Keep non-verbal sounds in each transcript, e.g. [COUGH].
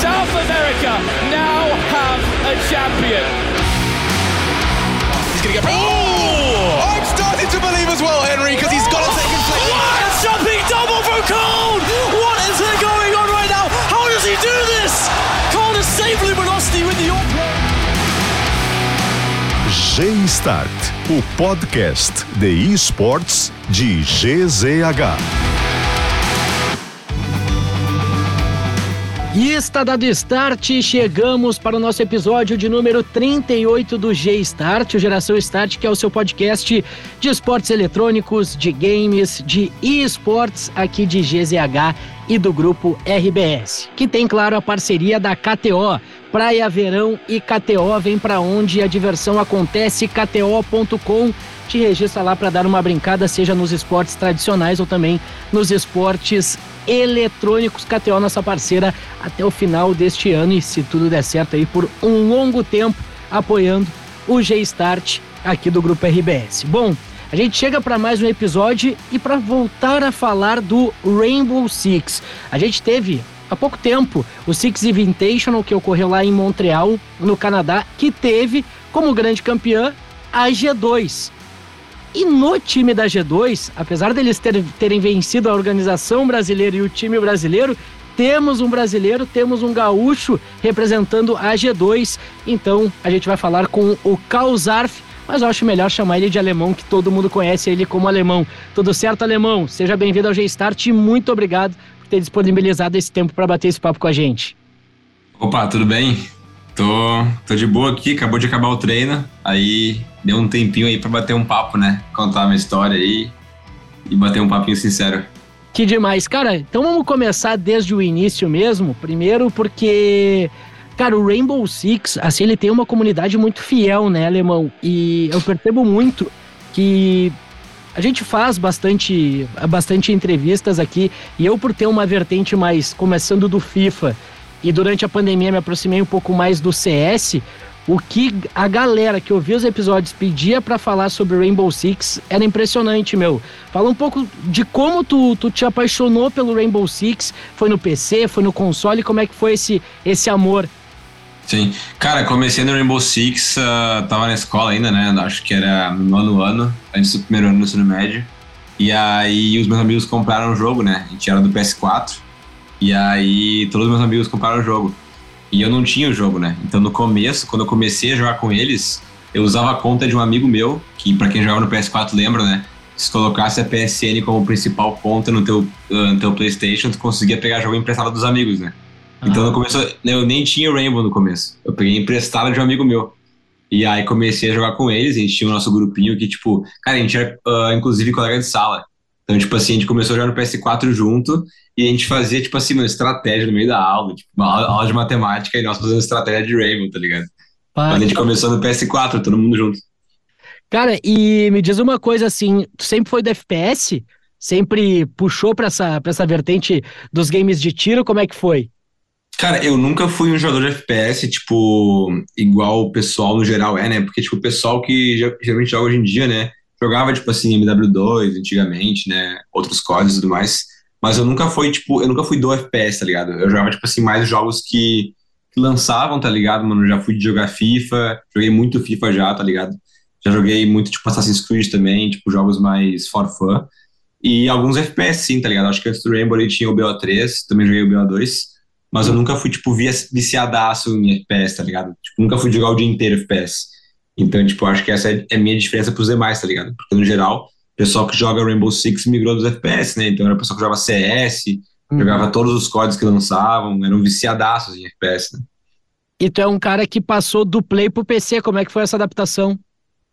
South America now have a champion. He's going to get. Oh! I'm starting to believe as well, Henry, because he's got a second place. What a jumping double from Cole! What is going on right now? How does he do this? Cole has saved Luminosity with the G-Start, o podcast de esportes de GZH. E está dado start, chegamos para o nosso episódio de número 38 do G-Start, o Geração Start, que é o seu podcast de esportes eletrônicos, de games, de esportes aqui de GZH e do grupo RBS, que tem, claro, a parceria da KTO. Praia, verão e KTO vem para onde a diversão acontece, kto.com te registra lá para dar uma brincada, seja nos esportes tradicionais ou também nos esportes eletrônicos. KTO, nossa parceira, até o final deste ano e, se tudo der certo, aí por um longo tempo apoiando o G-Start aqui do Grupo RBS. Bom, a gente chega para mais um episódio e para voltar a falar do Rainbow Six. A gente teve há pouco tempo o Six Invitational que ocorreu lá em Montreal, no Canadá, que teve como grande campeã a G2. E no time da G2, apesar deles ter, terem vencido a organização brasileira e o time brasileiro, temos um brasileiro, temos um gaúcho representando a G2. Então a gente vai falar com o Kausarf, mas eu acho melhor chamar ele de alemão, que todo mundo conhece ele como alemão. Tudo certo, alemão? Seja bem-vindo ao G-Start e muito obrigado por ter disponibilizado esse tempo para bater esse papo com a gente. Opa, tudo bem? Tô, tô de boa aqui, acabou de acabar o treino, aí deu um tempinho aí para bater um papo, né? Contar uma história aí e bater um papinho sincero. Que demais. Cara, então vamos começar desde o início mesmo. Primeiro porque, cara, o Rainbow Six, assim, ele tem uma comunidade muito fiel, né, alemão? E eu percebo muito que a gente faz bastante, bastante entrevistas aqui e eu por ter uma vertente mais começando do FIFA e durante a pandemia me aproximei um pouco mais do CS, o que a galera que ouvia os episódios pedia para falar sobre Rainbow Six era impressionante, meu. Fala um pouco de como tu, tu te apaixonou pelo Rainbow Six, foi no PC, foi no console, como é que foi esse, esse amor? Sim, cara, comecei no Rainbow Six, uh, tava na escola ainda, né, acho que era no nono ano, antes do primeiro ano do ensino médio, e aí os meus amigos compraram o jogo, né, a gente era do PS4, e aí todos os meus amigos compraram o jogo. E eu não tinha o jogo, né? Então no começo, quando eu comecei a jogar com eles, eu usava a conta de um amigo meu, que para quem jogava no PS4 lembra, né? Se colocasse a PSN como principal conta no teu, uh, no teu PlayStation, tu conseguia pegar jogo emprestado dos amigos, né? Então no começo eu nem tinha Rainbow no começo. Eu peguei emprestado de um amigo meu. E aí comecei a jogar com eles, a gente tinha o nosso grupinho que, tipo, cara, a gente era uh, inclusive colega de sala. Então, tipo assim, a gente começou a jogar no PS4 junto e a gente fazia, tipo assim, uma estratégia no meio da aula, tipo, uma aula de matemática e nós fazendo estratégia de Rainbow, tá ligado? A gente começou no PS4, todo mundo junto. Cara, e me diz uma coisa assim, tu sempre foi do FPS? Sempre puxou pra essa, pra essa vertente dos games de tiro? Como é que foi? Cara, eu nunca fui um jogador de FPS, tipo, igual o pessoal no geral é, né? Porque, tipo, o pessoal que geralmente joga hoje em dia, né? Jogava, tipo assim, MW2 antigamente, né? Outros códigos e tudo mais. Mas eu nunca fui, tipo, eu nunca fui do FPS, tá ligado? Eu jogava, tipo assim, mais jogos que, que lançavam, tá ligado, mano? Já fui de jogar FIFA, joguei muito FIFA já, tá ligado? Já joguei muito, tipo, Assassin's Creed também, tipo, jogos mais for fun. E alguns FPS, sim, tá ligado? Acho que antes do Rainbow ele tinha o BO3, também joguei o BO2. Mas eu nunca fui, tipo, viciadaço em FPS, tá ligado? Tipo, nunca fui jogar o dia inteiro FPS. Então, tipo, acho que essa é a minha diferença pros demais, tá ligado? Porque, no geral, pessoal que joga Rainbow Six migrou dos FPS, né? Então, era pessoal que jogava CS, uhum. jogava todos os códigos que lançavam, eram viciadaços em FPS, né? E tu é um cara que passou do Play pro PC, como é que foi essa adaptação?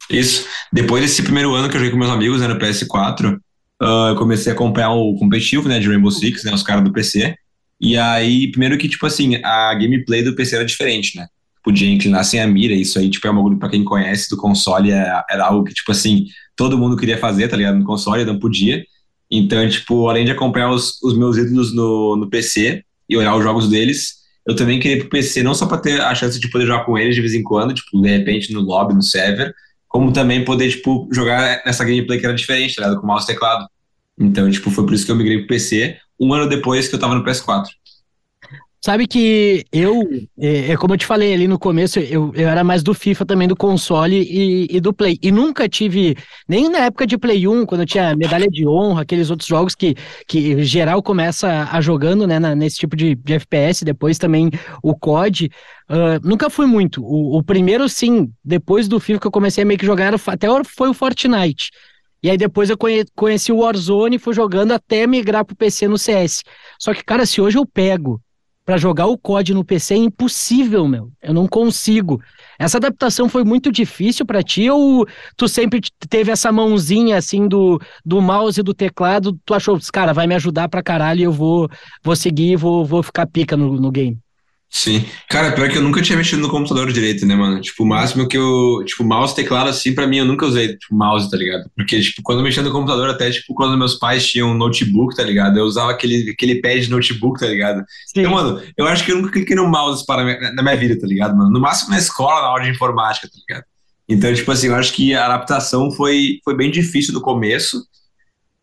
Isso. Depois desse primeiro ano que eu joguei com meus amigos, né, no PS4, uh, eu comecei a acompanhar o competitivo, né, de Rainbow Six, né, os caras do PC. E aí, primeiro que, tipo assim, a gameplay do PC era diferente, né? Podia inclinar sem a mira. Isso aí, tipo, é uma para quem conhece do console, é, era algo que, tipo assim, todo mundo queria fazer, tá ligado? No console, não podia. Então, tipo, além de acompanhar os, os meus ídolos no, no PC e olhar os jogos deles, eu também queria ir pro PC, não só para ter a chance de poder jogar com eles de vez em quando, tipo, de repente no lobby, no server, como também poder, tipo, jogar nessa gameplay que era diferente, tá ligado? Com mouse e teclado. Então, tipo, foi por isso que eu migrei pro PC, um ano depois que eu tava no PS4. Sabe que eu, é, é, como eu te falei ali no começo, eu, eu era mais do FIFA também, do console e, e, do Play. E nunca tive, nem na época de Play 1, quando tinha medalha de honra, aqueles outros jogos que, que geral começa a jogando, né, na, nesse tipo de, de, FPS, depois também o COD. Uh, nunca fui muito. O, o, primeiro, sim, depois do FIFA que eu comecei a meio que jogar, até foi o Fortnite. E aí depois eu conheci o Warzone e fui jogando até migrar pro PC no CS. Só que, cara, se hoje eu pego para jogar o COD no PC é impossível, meu. Eu não consigo. Essa adaptação foi muito difícil para ti ou tu sempre teve essa mãozinha assim do, do mouse e do teclado, tu achou, cara, vai me ajudar pra caralho e eu vou, vou seguir, vou, vou ficar pica no, no game? Sim. Cara, pior que eu nunca tinha mexido no computador direito, né, mano? Tipo, o máximo que eu. Tipo, mouse, teclado, assim, pra mim, eu nunca usei, tipo, mouse, tá ligado? Porque, tipo, quando eu mexia no computador, até, tipo, quando meus pais tinham um notebook, tá ligado? Eu usava aquele, aquele pad de notebook, tá ligado? Sim. Então, mano, eu acho que eu nunca cliquei no mouse para na minha vida, tá ligado, mano? No máximo na escola, na aula de informática, tá ligado? Então, tipo assim, eu acho que a adaptação foi, foi bem difícil no começo.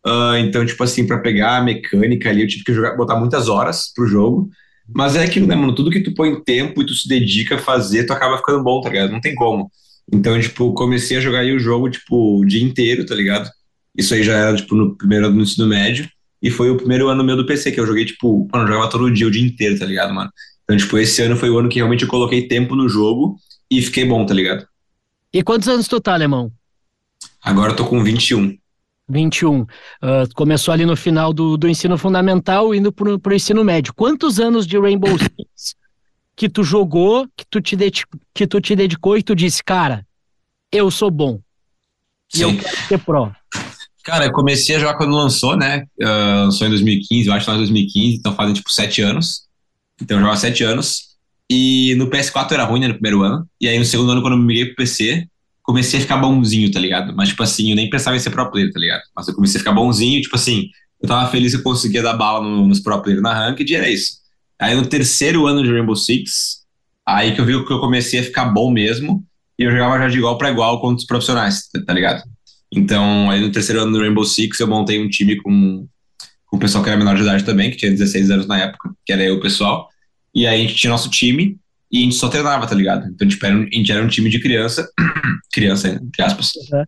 Uh, então, tipo assim, para pegar a mecânica ali, eu tive que jogar, botar muitas horas pro jogo. Mas é aquilo, né, mano? Tudo que tu põe tempo e tu se dedica a fazer, tu acaba ficando bom, tá ligado? Não tem como. Então, tipo, comecei a jogar aí o jogo, tipo, o dia inteiro, tá ligado? Isso aí já era, tipo, no primeiro ano do ensino médio. E foi o primeiro ano meu do PC, que eu joguei, tipo, mano, eu jogava todo dia, o dia inteiro, tá ligado, mano? Então, tipo, esse ano foi o ano que realmente eu coloquei tempo no jogo e fiquei bom, tá ligado? E quantos anos tu tá, alemão? Agora eu tô com 21. 21. Uh, começou ali no final do, do ensino fundamental, indo para o ensino médio. Quantos anos de Rainbow Six que tu jogou, que tu, te dedicou, que tu te dedicou e tu disse, cara, eu sou bom. E Sim. eu quero ser pro. Cara, eu comecei a jogar quando lançou, né? Uh, lançou em 2015, eu acho que lá em 2015, então fazem tipo sete anos. Então eu jogava sete anos. E no PS4 era ruim, né, no primeiro ano. E aí no segundo ano, quando eu me migrei pro PC, comecei a ficar bonzinho, tá ligado? Mas, tipo assim, eu nem pensava em ser pro player, tá ligado? Mas eu comecei a ficar bonzinho, tipo assim, eu tava feliz que eu conseguia dar bala no, nos pro player na ranked e era isso. Aí no terceiro ano de Rainbow Six, aí que eu vi que eu comecei a ficar bom mesmo, e eu jogava já de igual para igual contra os profissionais, tá ligado? Então, aí no terceiro ano do Rainbow Six, eu montei um time com, com o pessoal que era menor de idade também, que tinha 16 anos na época, que era eu, o pessoal. E aí a gente tinha nosso time, e a gente só treinava, tá ligado? Então, tipo, era um, a gente era um time de criança, [CLEARS THROAT] criança, entre aspas. Uhum.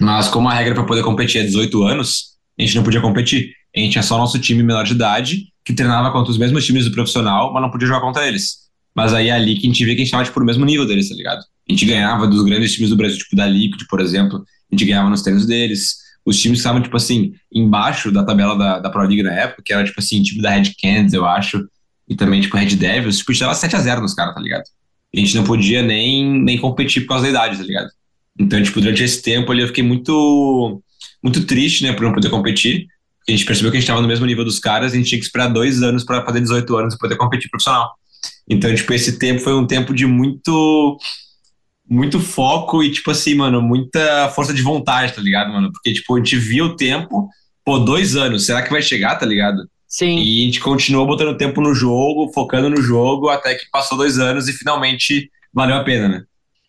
Mas como a regra para poder competir é 18 anos, a gente não podia competir. A gente tinha só nosso time menor de idade, que treinava contra os mesmos times do profissional, mas não podia jogar contra eles. Mas aí é ali que a gente via que a gente estava tipo, no mesmo nível deles, tá ligado? A gente ganhava dos grandes times do Brasil, tipo da Liquid, por exemplo, a gente ganhava nos treinos deles. Os times que estavam, tipo assim, embaixo da tabela da, da Pro League na época, que era, tipo assim, time da Red Canids, eu acho, e também, tipo, Red Devils, tipo, a gente dava 7x0 nos caras, tá ligado? A gente não podia nem, nem competir por causa da idade, tá ligado? Então, tipo, durante esse tempo ali eu fiquei muito, muito triste, né, por não poder competir. Porque a gente percebeu que a gente estava no mesmo nível dos caras e a gente tinha que esperar dois anos para fazer 18 anos e poder competir profissional. Então, tipo, esse tempo foi um tempo de muito muito foco e, tipo assim, mano, muita força de vontade, tá ligado, mano? Porque, tipo, a gente via o tempo, pô, dois anos, será que vai chegar, tá ligado? Sim. E a gente continuou botando tempo no jogo, focando no jogo, até que passou dois anos e finalmente valeu a pena, né?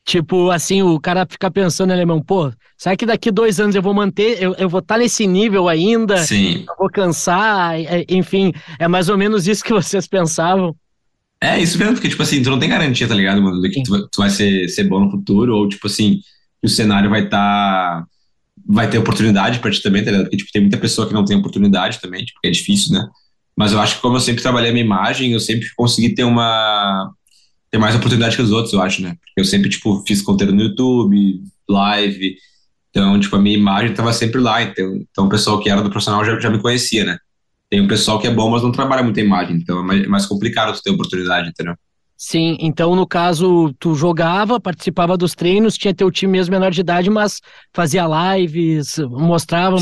Tipo, assim, o cara fica pensando, alemão, pô, será que daqui dois anos eu vou manter, eu, eu vou estar tá nesse nível ainda? Sim. Eu vou cansar, é, enfim, é mais ou menos isso que [LAUGHS] vocês pensavam. É, isso mesmo, porque, tipo assim, tu não tem garantia, tá ligado, mano, de que tu, tu, vai ser, ser bom no futuro, ou, tipo assim, que o cenário vai estar. Tá, vai ter oportunidade pra ti também, tá ligado? Porque, tipo, tem muita pessoa que não tem oportunidade também, tipo, é difícil, né? Mas eu acho que como eu sempre trabalhei a minha imagem, eu sempre consegui ter uma ter mais oportunidade que os outros, eu acho, né? Porque eu sempre, tipo, fiz conteúdo no YouTube, live, então, tipo, a minha imagem estava sempre lá, então, então o pessoal que era do profissional já, já me conhecia, né? Tem um pessoal que é bom, mas não trabalha muito a imagem, então é mais, é mais complicado ter oportunidade, entendeu? Sim, então no caso, tu jogava, participava dos treinos, tinha teu time mesmo menor de idade, mas fazia lives, mostrava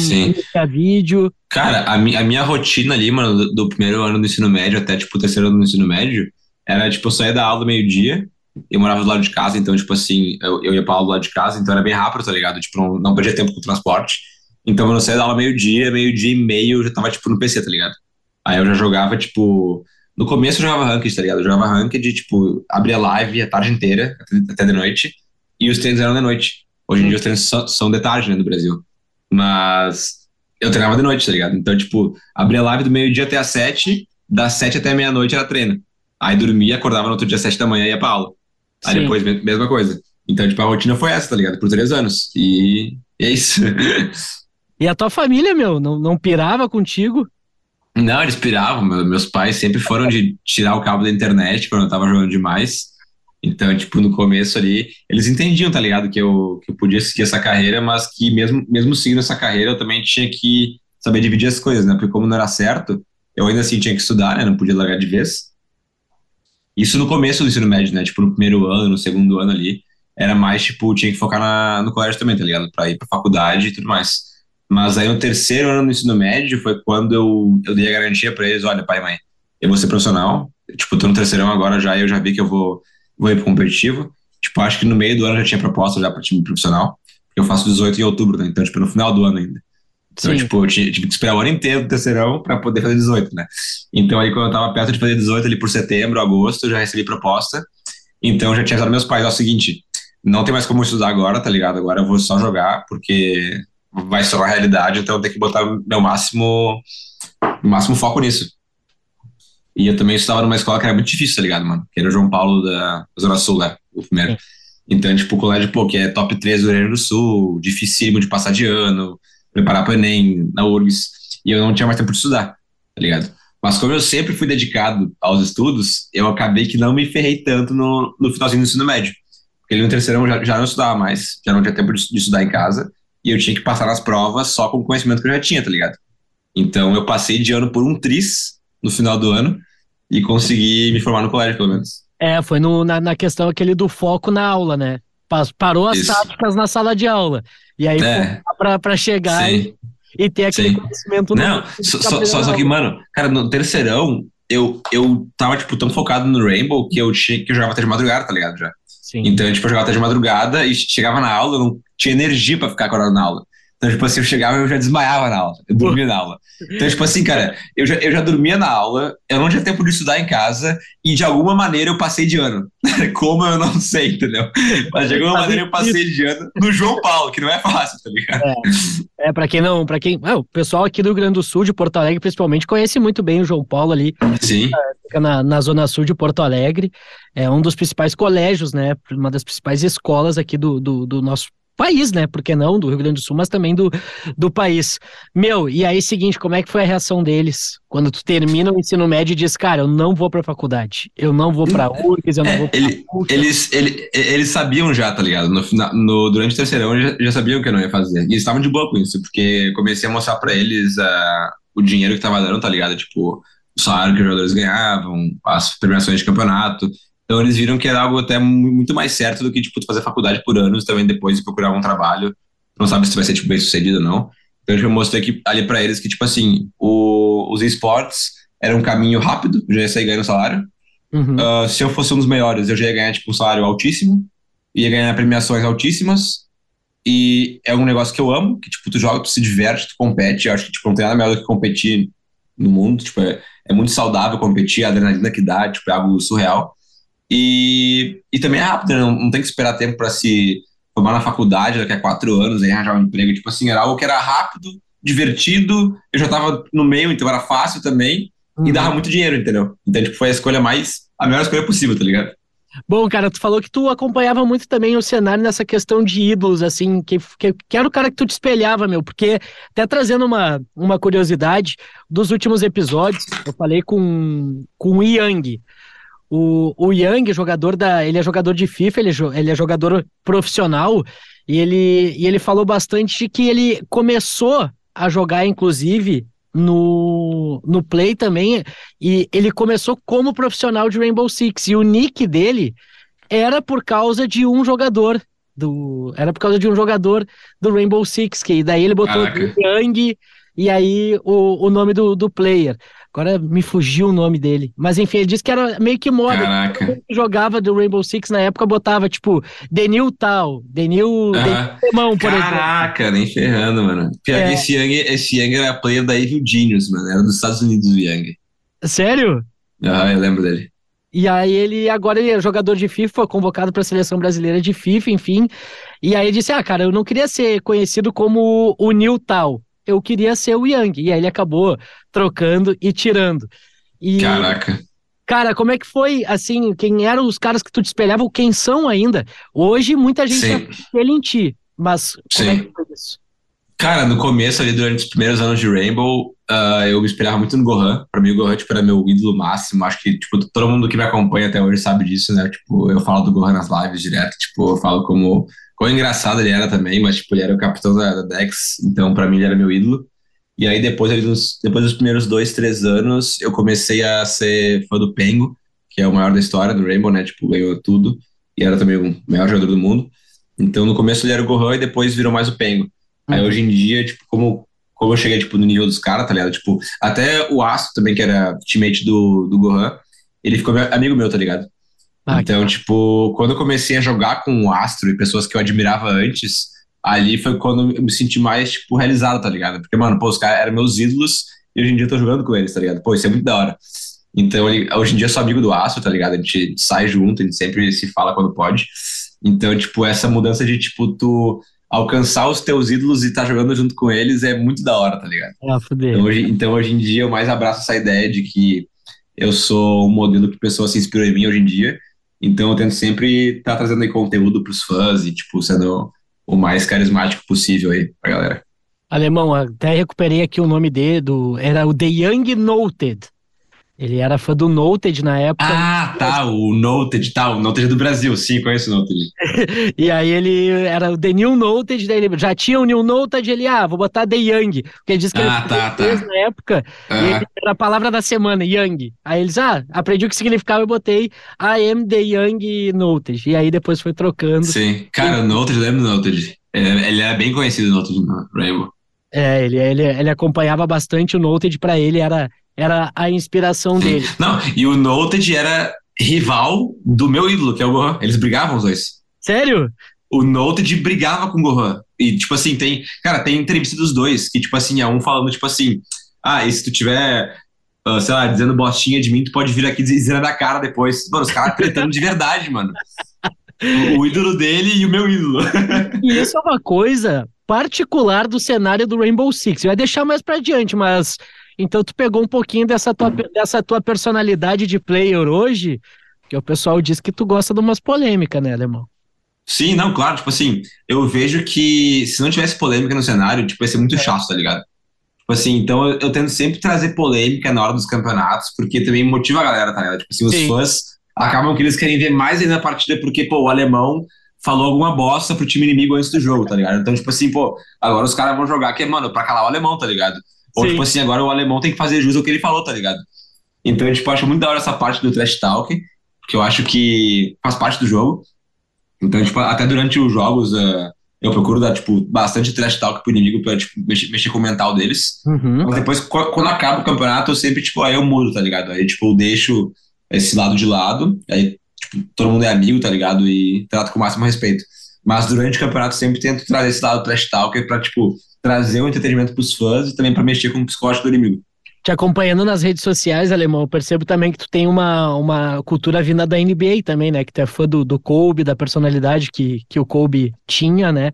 a vídeo. Cara, a, mi a minha rotina ali, mano, do, do, primeiro ano do ensino médio até, tipo, o terceiro ano do ensino médio, era, tipo, eu saía da aula meio-dia, eu morava do lado de casa, então, tipo assim, eu, eu ia pra aula do lado de casa, então era bem rápido, tá ligado? Tipo, não, não perdia tempo com o transporte. Então, eu saía da aula meio-dia, meio-dia e meio, eu já tava, tipo, no PC, tá ligado? Aí eu já jogava, tipo, no começo eu jogava ranked, tá ligado? Eu jogava ranked, tipo, abria live a tarde inteira, até de noite, e os treinos eram de noite. Hoje em dia os treinos são de tarde, né, no Brasil. Mas eu treinava de noite, tá ligado? Então, tipo, abria live do meio-dia até às sete, das sete até meia-noite era treino. Aí dormia, acordava no outro dia às sete da manhã e ia pra aula. Aí Sim. depois, me- mesma coisa. Então, tipo, a rotina foi essa, tá ligado? Por três anos. E é isso. [LAUGHS] E a tua família, meu, não, não pirava contigo? Não, eles piravam. Meu- meus pais sempre foram de tirar o cabo da internet quando eu tava jogando demais. Então, tipo, no começo ali, eles entendiam, tá ligado? Que eu, que eu podia seguir essa carreira, mas que mesmo, mesmo seguindo essa carreira, eu também tinha que saber dividir as coisas, né? Porque como não era certo, eu ainda assim tinha que estudar, né? Não podia largar de vez. Isso no começo do ensino médio, né? Tipo, no primeiro ano, no segundo ano ali, era mais, tipo, tinha que focar na, no colégio também, tá ligado? Pra ir pra faculdade e tudo mais. Mas aí no terceiro ano do ensino médio foi quando eu, eu dei a garantia pra eles, olha, pai e mãe, eu vou ser profissional, tipo, tô no terceirão agora já e eu já vi que eu vou, vou ir pro competitivo. Tipo, acho que no meio do ano já tinha proposta já pra time profissional, porque eu faço 18 em outubro, né? Então, tipo, no final do ano ainda. Então, Sim. tipo, eu tinha- tive que esperar o ano inteiro do terceirão pra poder fazer 18, né? Então, aí quando eu tava perto de fazer 18, ali por setembro, agosto, eu já recebi proposta. Então, já tinha avisado meus pais, ó, é o seguinte, não tem mais como estudar agora, tá ligado? Agora eu vou só jogar, porque vai ser uma realidade, então eu tenho que botar meu máximo, meu máximo foco nisso. E eu também estava numa escola que era muito difícil, tá ligado, mano? Que era o João Paulo da Zona Sul, né? O primeiro. Sim. Então, tipo, o colégio, pô, que é top 3 do Rio Grande do Sul, dificílimo de passar de ano, preparar para Enem, na URGS, e eu não tinha mais tempo de estudar, tá ligado? Mas como eu sempre fui dedicado aos estudos, eu acabei que não me ferrei tanto no, no finalzinho do ensino médio. Porque ali no terceirão já, já não estudava mais, já não tinha tempo de, de estudar em casa, e eu tinha que passar nas provas só com o conhecimento que eu já tinha, tá ligado? Então eu passei de ano por um tris no final do ano e consegui me formar no colégio, pelo menos. É, foi no, na, na questão aquele do foco na aula, né? Pa- Parou as Isso. táticas na sala de aula. E aí É. pra chegar e, e ter aquele Sim. conhecimento Não, no- só, só, só, só que, mano, cara, no terceirão, eu, eu tava, tipo, tão focado no Rainbow que eu, tinha, que eu jogava até de madrugada, tá ligado? Já. Sim. Então, tipo, eu jogava até de madrugada e chegava na aula, eu não tinha energia pra ficar acordado na aula. Então, tipo assim, eu chegava e eu já desmaiava na aula, eu dormia na aula. Então, tipo assim, cara, eu já, eu já dormia na aula, eu não tinha tempo de estudar em casa e de alguma maneira eu passei de ano. [LAUGHS] Como eu não sei, entendeu? Mas de alguma maneira eu passei de ano no João Paulo, que não é fácil, tá ligado? É, pra quem não, para quem. ah, o pessoal aqui do Rio Grande do Sul, de Porto Alegre, principalmente, conhece muito bem o João Paulo ali, Sim, fica na, na zona sul de Porto Alegre. É um dos principais colégios, né? Uma das principais escolas aqui do, do, do nosso país, né? Por que não? Do Rio Grande do Sul, mas também do, do país. Meu, e aí, seguinte, como é que foi a reação deles quando tu termina o ensino médio e diz, cara, eu não vou pra faculdade, eu não vou pra URGS, eu não vou pra Ele- eles, ele- eles sabiam já, tá ligado? No, no, durante o terceirão, eles já, já sabiam que eu não ia fazer. E eles estavam de boa com isso, porque comecei a mostrar pra eles ah, o dinheiro que tava dando, tá ligado? Tipo, o salário que os jogadores ganhavam, as premiações de campeonato. Então eles viram que era algo até mu- muito mais certo do que, tipo, fazer faculdade por anos também depois de procurar um trabalho. Não sabe se vai ser, tipo, bem sucedido ou não. Então tipo, eu mostrei que, ali pra eles que, tipo assim, o- os esportes era um caminho rápido, eu já ia sair ganhando salário. Uhum. Uh, se eu fosse um dos melhores, eu já ia ganhar tipo, um salário altíssimo, ia ganhar premiações altíssimas, e é um negócio que eu amo, que tipo, tu joga, tu se diverte, tu compete, eu acho que tipo, não tem nada melhor do que competir no mundo, tipo, é, é muito saudável competir, a adrenalina que dá, tipo, é algo surreal. E, e também é rápido, né? não, não tem que esperar tempo para se formar na faculdade daqui a quatro anos, aí arranjar um emprego, tipo assim, era algo que era rápido, divertido, eu já tava no meio, então era fácil também, e Uhum. dava muito dinheiro, entendeu? Então, tipo, foi a escolha mais, a melhor escolha possível, tá ligado? Bom, cara, tu falou que tu acompanhava muito também o cenário nessa questão de ídolos, assim, que, que, que era o cara que tu te espelhava, meu, porque até trazendo uma, uma curiosidade, dos últimos episódios, eu falei com, com o Yang. O, o Yang, jogador da. Ele é jogador de FIFA, ele, é ele é jogador profissional, e ele, e ele falou bastante que ele começou a jogar, inclusive, no, no Play também, e ele começou como profissional de Rainbow Six. E o nick dele era por causa de um jogador. Do, era por causa de um jogador do Rainbow Six, que daí ele botou Caraca. Yang e aí o, o nome do, do player. Agora me fugiu o nome dele. Mas enfim, ele disse que era meio que moda. Caraca. Jogava do Rainbow Six na época botava, tipo, Denil tal, Denil. Alemão, por exemplo. Caraca, nem ferrando, mano. Pior É. que esse Young, esse Young era player da Evil Genius, mano. Era dos Estados Unidos o Young. Sério? Ah, eu lembro dele. E aí ele agora ele é jogador de FIFA, foi convocado para a seleção brasileira de FIFA, enfim. E aí ele disse: "Ah, cara, eu não queria ser conhecido como o Nil tal. Eu queria ser o Yang". E aí ele acabou trocando e tirando. E Caraca. Cara, como é que foi, assim, quem eram os caras que tu te espelhava, ou quem são ainda? Hoje, muita gente Sim. espelha em ti, mas como é Sim. que foi isso? Cara, no começo ali, durante os primeiros anos de Rainbow, ah, eu me inspirava muito no Gohan. Pra mim, o Gohan, tipo, era meu ídolo máximo. Acho que, tipo, todo mundo que me acompanha até hoje sabe disso, né? Tipo, eu falo do Gohan nas lives direto. Tipo, eu falo como... Quão engraçado ele era também, mas, tipo, ele era o capitão da, da Dex. Então, pra mim, ele era meu ídolo. E aí, depois, depois dos primeiros dois, três anos, eu comecei a ser fã do Pengo, que é o maior da história do Rainbow, né? Tipo, ganhou tudo. E era também o maior jogador do mundo. Então, no começo ele era o Gohan e depois virou mais o Pengo. Aí hoje em dia, tipo, como, como eu cheguei, tipo, no nível dos caras, tá ligado? Tipo, até o Astro também, que era teammate do, do Gohan, ele ficou meu- amigo meu, tá ligado? Ah, então, tipo, quando eu comecei a jogar com o Astro e pessoas que eu admirava antes, ali foi quando eu me senti mais, tipo, realizado, tá ligado? Porque, mano, pô, os caras eram meus ídolos e hoje em dia eu tô jogando com eles, tá ligado? Pô, isso é muito da hora. Então, hoje em dia eu sou amigo do Astro, tá ligado? A gente sai junto, a gente sempre se fala quando pode. Então, tipo, essa mudança de, tipo, tu alcançar os teus ídolos e estar jogando junto com eles é muito da hora, tá ligado? Ah, fuder. Então hoje, então, hoje em dia, eu mais abraço essa ideia de que eu sou um modelo que pessoas se inspiram em mim hoje em dia. Então, eu tento sempre estar trazendo aí conteúdo pros fãs e, tipo, sendo o mais carismático possível aí pra galera. Alemão, até recuperei aqui o nome dele, do, era o The Young Noted. Ele era fã do Noted na época. Ah, tá, o Noted, tá, o Noted do Brasil, sim, conheço o Noted. [LAUGHS] E aí ele era o The New Noted, daí ele já tinha o New Noted, ele, ah, vou botar The Young, porque ele disse que Ah, ele tá, fez tá. na época, e Ah, ele era a palavra da semana, Young. Aí eles, ah, aprendi o que significava, eu botei I am The Young Noted. E aí depois foi trocando. sim. Cara, o Noted, eu lembro do Noted. Ele, ele era bem conhecido, o Noted, no Rainbow. É, ele, ele, ele acompanhava bastante o Noted, pra ele era, era a inspiração Sim. dele. [LAUGHS] Não, e o Noted era rival do meu ídolo, que é o Gohan. Eles brigavam os dois. Sério? o Noted brigava com o Gohan. E, tipo assim, tem. Cara, tem entrevista dos dois, que, tipo assim, é um falando, tipo assim, ah, e se tu tiver, ah, sei lá, dizendo bostinha de mim, tu pode vir aqui dizer na cara depois. Mano, os caras tretando de verdade, mano. O, o ídolo dele e o meu ídolo. E isso é uma coisa particular do cenário do Rainbow Six. Vai deixar mais pra diante, mas então tu pegou um pouquinho dessa tua, dessa tua personalidade de player hoje, que o pessoal diz que tu gosta de umas polêmicas, né, Alemão? Sim, não, claro, tipo assim, eu vejo que se não tivesse polêmica no cenário, tipo, ia ser muito chato, tá ligado? Tipo assim, então eu, eu tento sempre trazer polêmica na hora dos campeonatos, porque também motiva a galera, tá ligado? Tipo assim, os Sim. fãs acabam que eles querem ver mais ainda a partida, porque, pô, o alemão falou alguma bosta pro time inimigo antes do jogo, tá ligado? Então, tipo assim, pô, agora os caras vão jogar que é, mano, pra calar o alemão, tá ligado? Ou, Sim. tipo assim, agora o alemão tem que fazer jus ao que ele falou, tá ligado? Então, eu, tipo, acho muito da hora essa parte do trash talk, que eu acho que faz parte do jogo. Então, tipo, até durante os jogos, eh, eu procuro dar, tipo, bastante trash talk pro inimigo pra, tipo, mexer, mexer com o mental deles. Uhum. Mas depois, qu- quando acaba o campeonato, eu sempre, tipo, aí eu mudo, tá ligado? Aí, tipo, eu deixo esse lado de lado, aí, tipo, todo mundo é amigo, tá ligado? E trato com o máximo respeito. Mas durante o campeonato, sempre tento trazer esse lado trash talker pra, tipo, trazer um entretenimento pros fãs e também pra mexer com o psicológico do inimigo. Te acompanhando nas redes sociais, Alemão, eu percebo também que tu tem uma, uma cultura vinda da NBA também, né? Que tu é fã do, do Kobe, da personalidade que, que o Kobe tinha, né?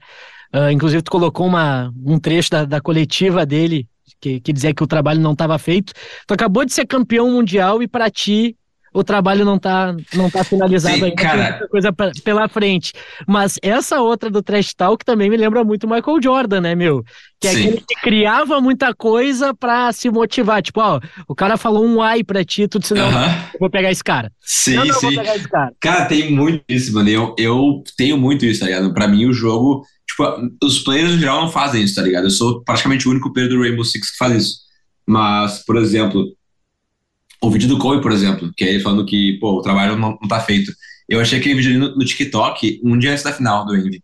Ah, inclusive, tu colocou uma, um trecho da, da coletiva dele que, que dizia que o trabalho não estava feito. Tu acabou de ser campeão mundial e para ti o trabalho não tá, não tá finalizado Sim, ainda, cara. tem muita coisa pra- pela frente. Mas essa outra do Trash Talk também me lembra muito o Michael Jordan, né, meu? Que é Sim. aquele que criava muita coisa pra se motivar. Tipo, ó, o cara falou um ai pra ti, tu disse, não, Aham. eu vou pegar esse cara. Sim, não, não, sim. cara. Cara, tem muito isso, mano. Eu, eu tenho muito isso, tá ligado? Pra mim, o jogo. Tipo, os players no geral não fazem isso, tá ligado? Eu sou praticamente o único player do Rainbow Six que faz isso. Mas, por exemplo, o vídeo do Kobe, por exemplo, que é ele falando que, pô, o trabalho não, não tá feito. Eu achei aquele vídeo ali no, no TikTok um dia antes da final do Envy.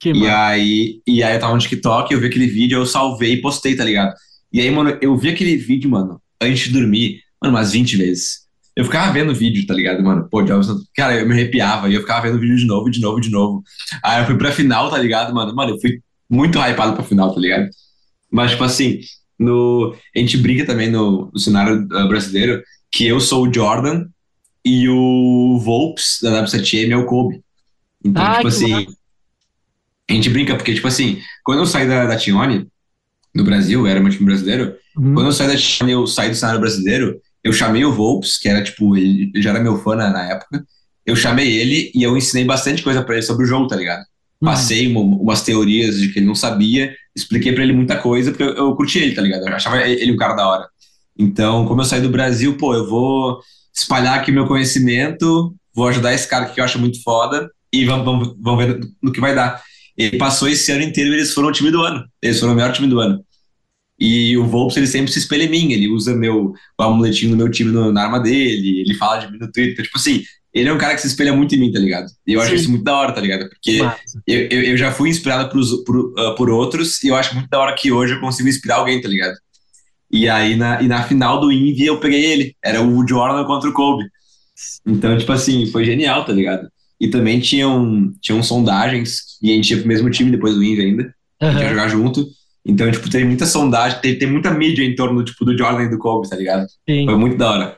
Que E aí, e aí eu tava no TikTok, eu vi aquele vídeo, eu salvei e postei, tá ligado? E aí, mano, eu vi aquele vídeo, mano, antes de dormir, mano, umas 20 vezes. Eu ficava vendo o vídeo, tá ligado, mano? Pô, Jobs, cara, eu me arrepiava e eu ficava vendo o vídeo de novo, de novo, de novo. Aí eu fui pra final, tá ligado, mano? Mano, eu fui muito hypado pra final, tá ligado? Mas, tipo assim, no, a gente brinca também no, no cenário ah, brasileiro que eu sou o Jordan e o Volps da W7M é o Kobe. Então, Ah, tipo assim, a gente brinca porque, tipo assim, quando eu saí da, da Tione, no Brasil, era meu time brasileiro, Uhum. quando eu saí da Tione, eu saí do cenário brasileiro, eu chamei o Volps, que era tipo, ele, ele já era meu fã na, na, época. Eu chamei ele e eu ensinei bastante coisa para ele sobre o jogo, tá ligado? Uhum. Passei uma, umas teorias de que ele não sabia, expliquei para ele muita coisa, porque eu, eu curti ele, tá ligado? Eu achava ele um cara da hora. Então, como eu saí do Brasil, pô, eu vou espalhar aqui meu conhecimento, vou ajudar esse cara que eu acho muito foda e vamos, vamos, vamos ver no que vai dar. Ele passou esse ano inteiro, eles foram o time do ano. Eles foram o melhor time do ano. E o Volps, ele sempre se espelha em mim, ele usa meu, o amuletinho do meu time no, na arma dele, ele fala de mim no Twitter, tipo assim, ele é um cara que se espelha muito em mim, tá ligado? E eu Sim. acho isso muito da hora, tá ligado? Porque eu, eu, eu, já fui inspirado por, uh, por outros e eu acho muito da hora que hoje eu consigo inspirar alguém, tá ligado? E aí, na, e na final do Envy, eu peguei ele. Era o Jordan contra o Kobe. Então, tipo assim, foi genial, tá ligado? E também tinham, tinham sondagens, e a gente ia pro mesmo time depois do Envy ainda. Uhum. A gente ia jogar junto. Então, tipo, teve muita sondagem, teve, teve muita mídia em torno tipo, do Jordan e do Kobe, tá ligado? Sim. Foi muito da hora.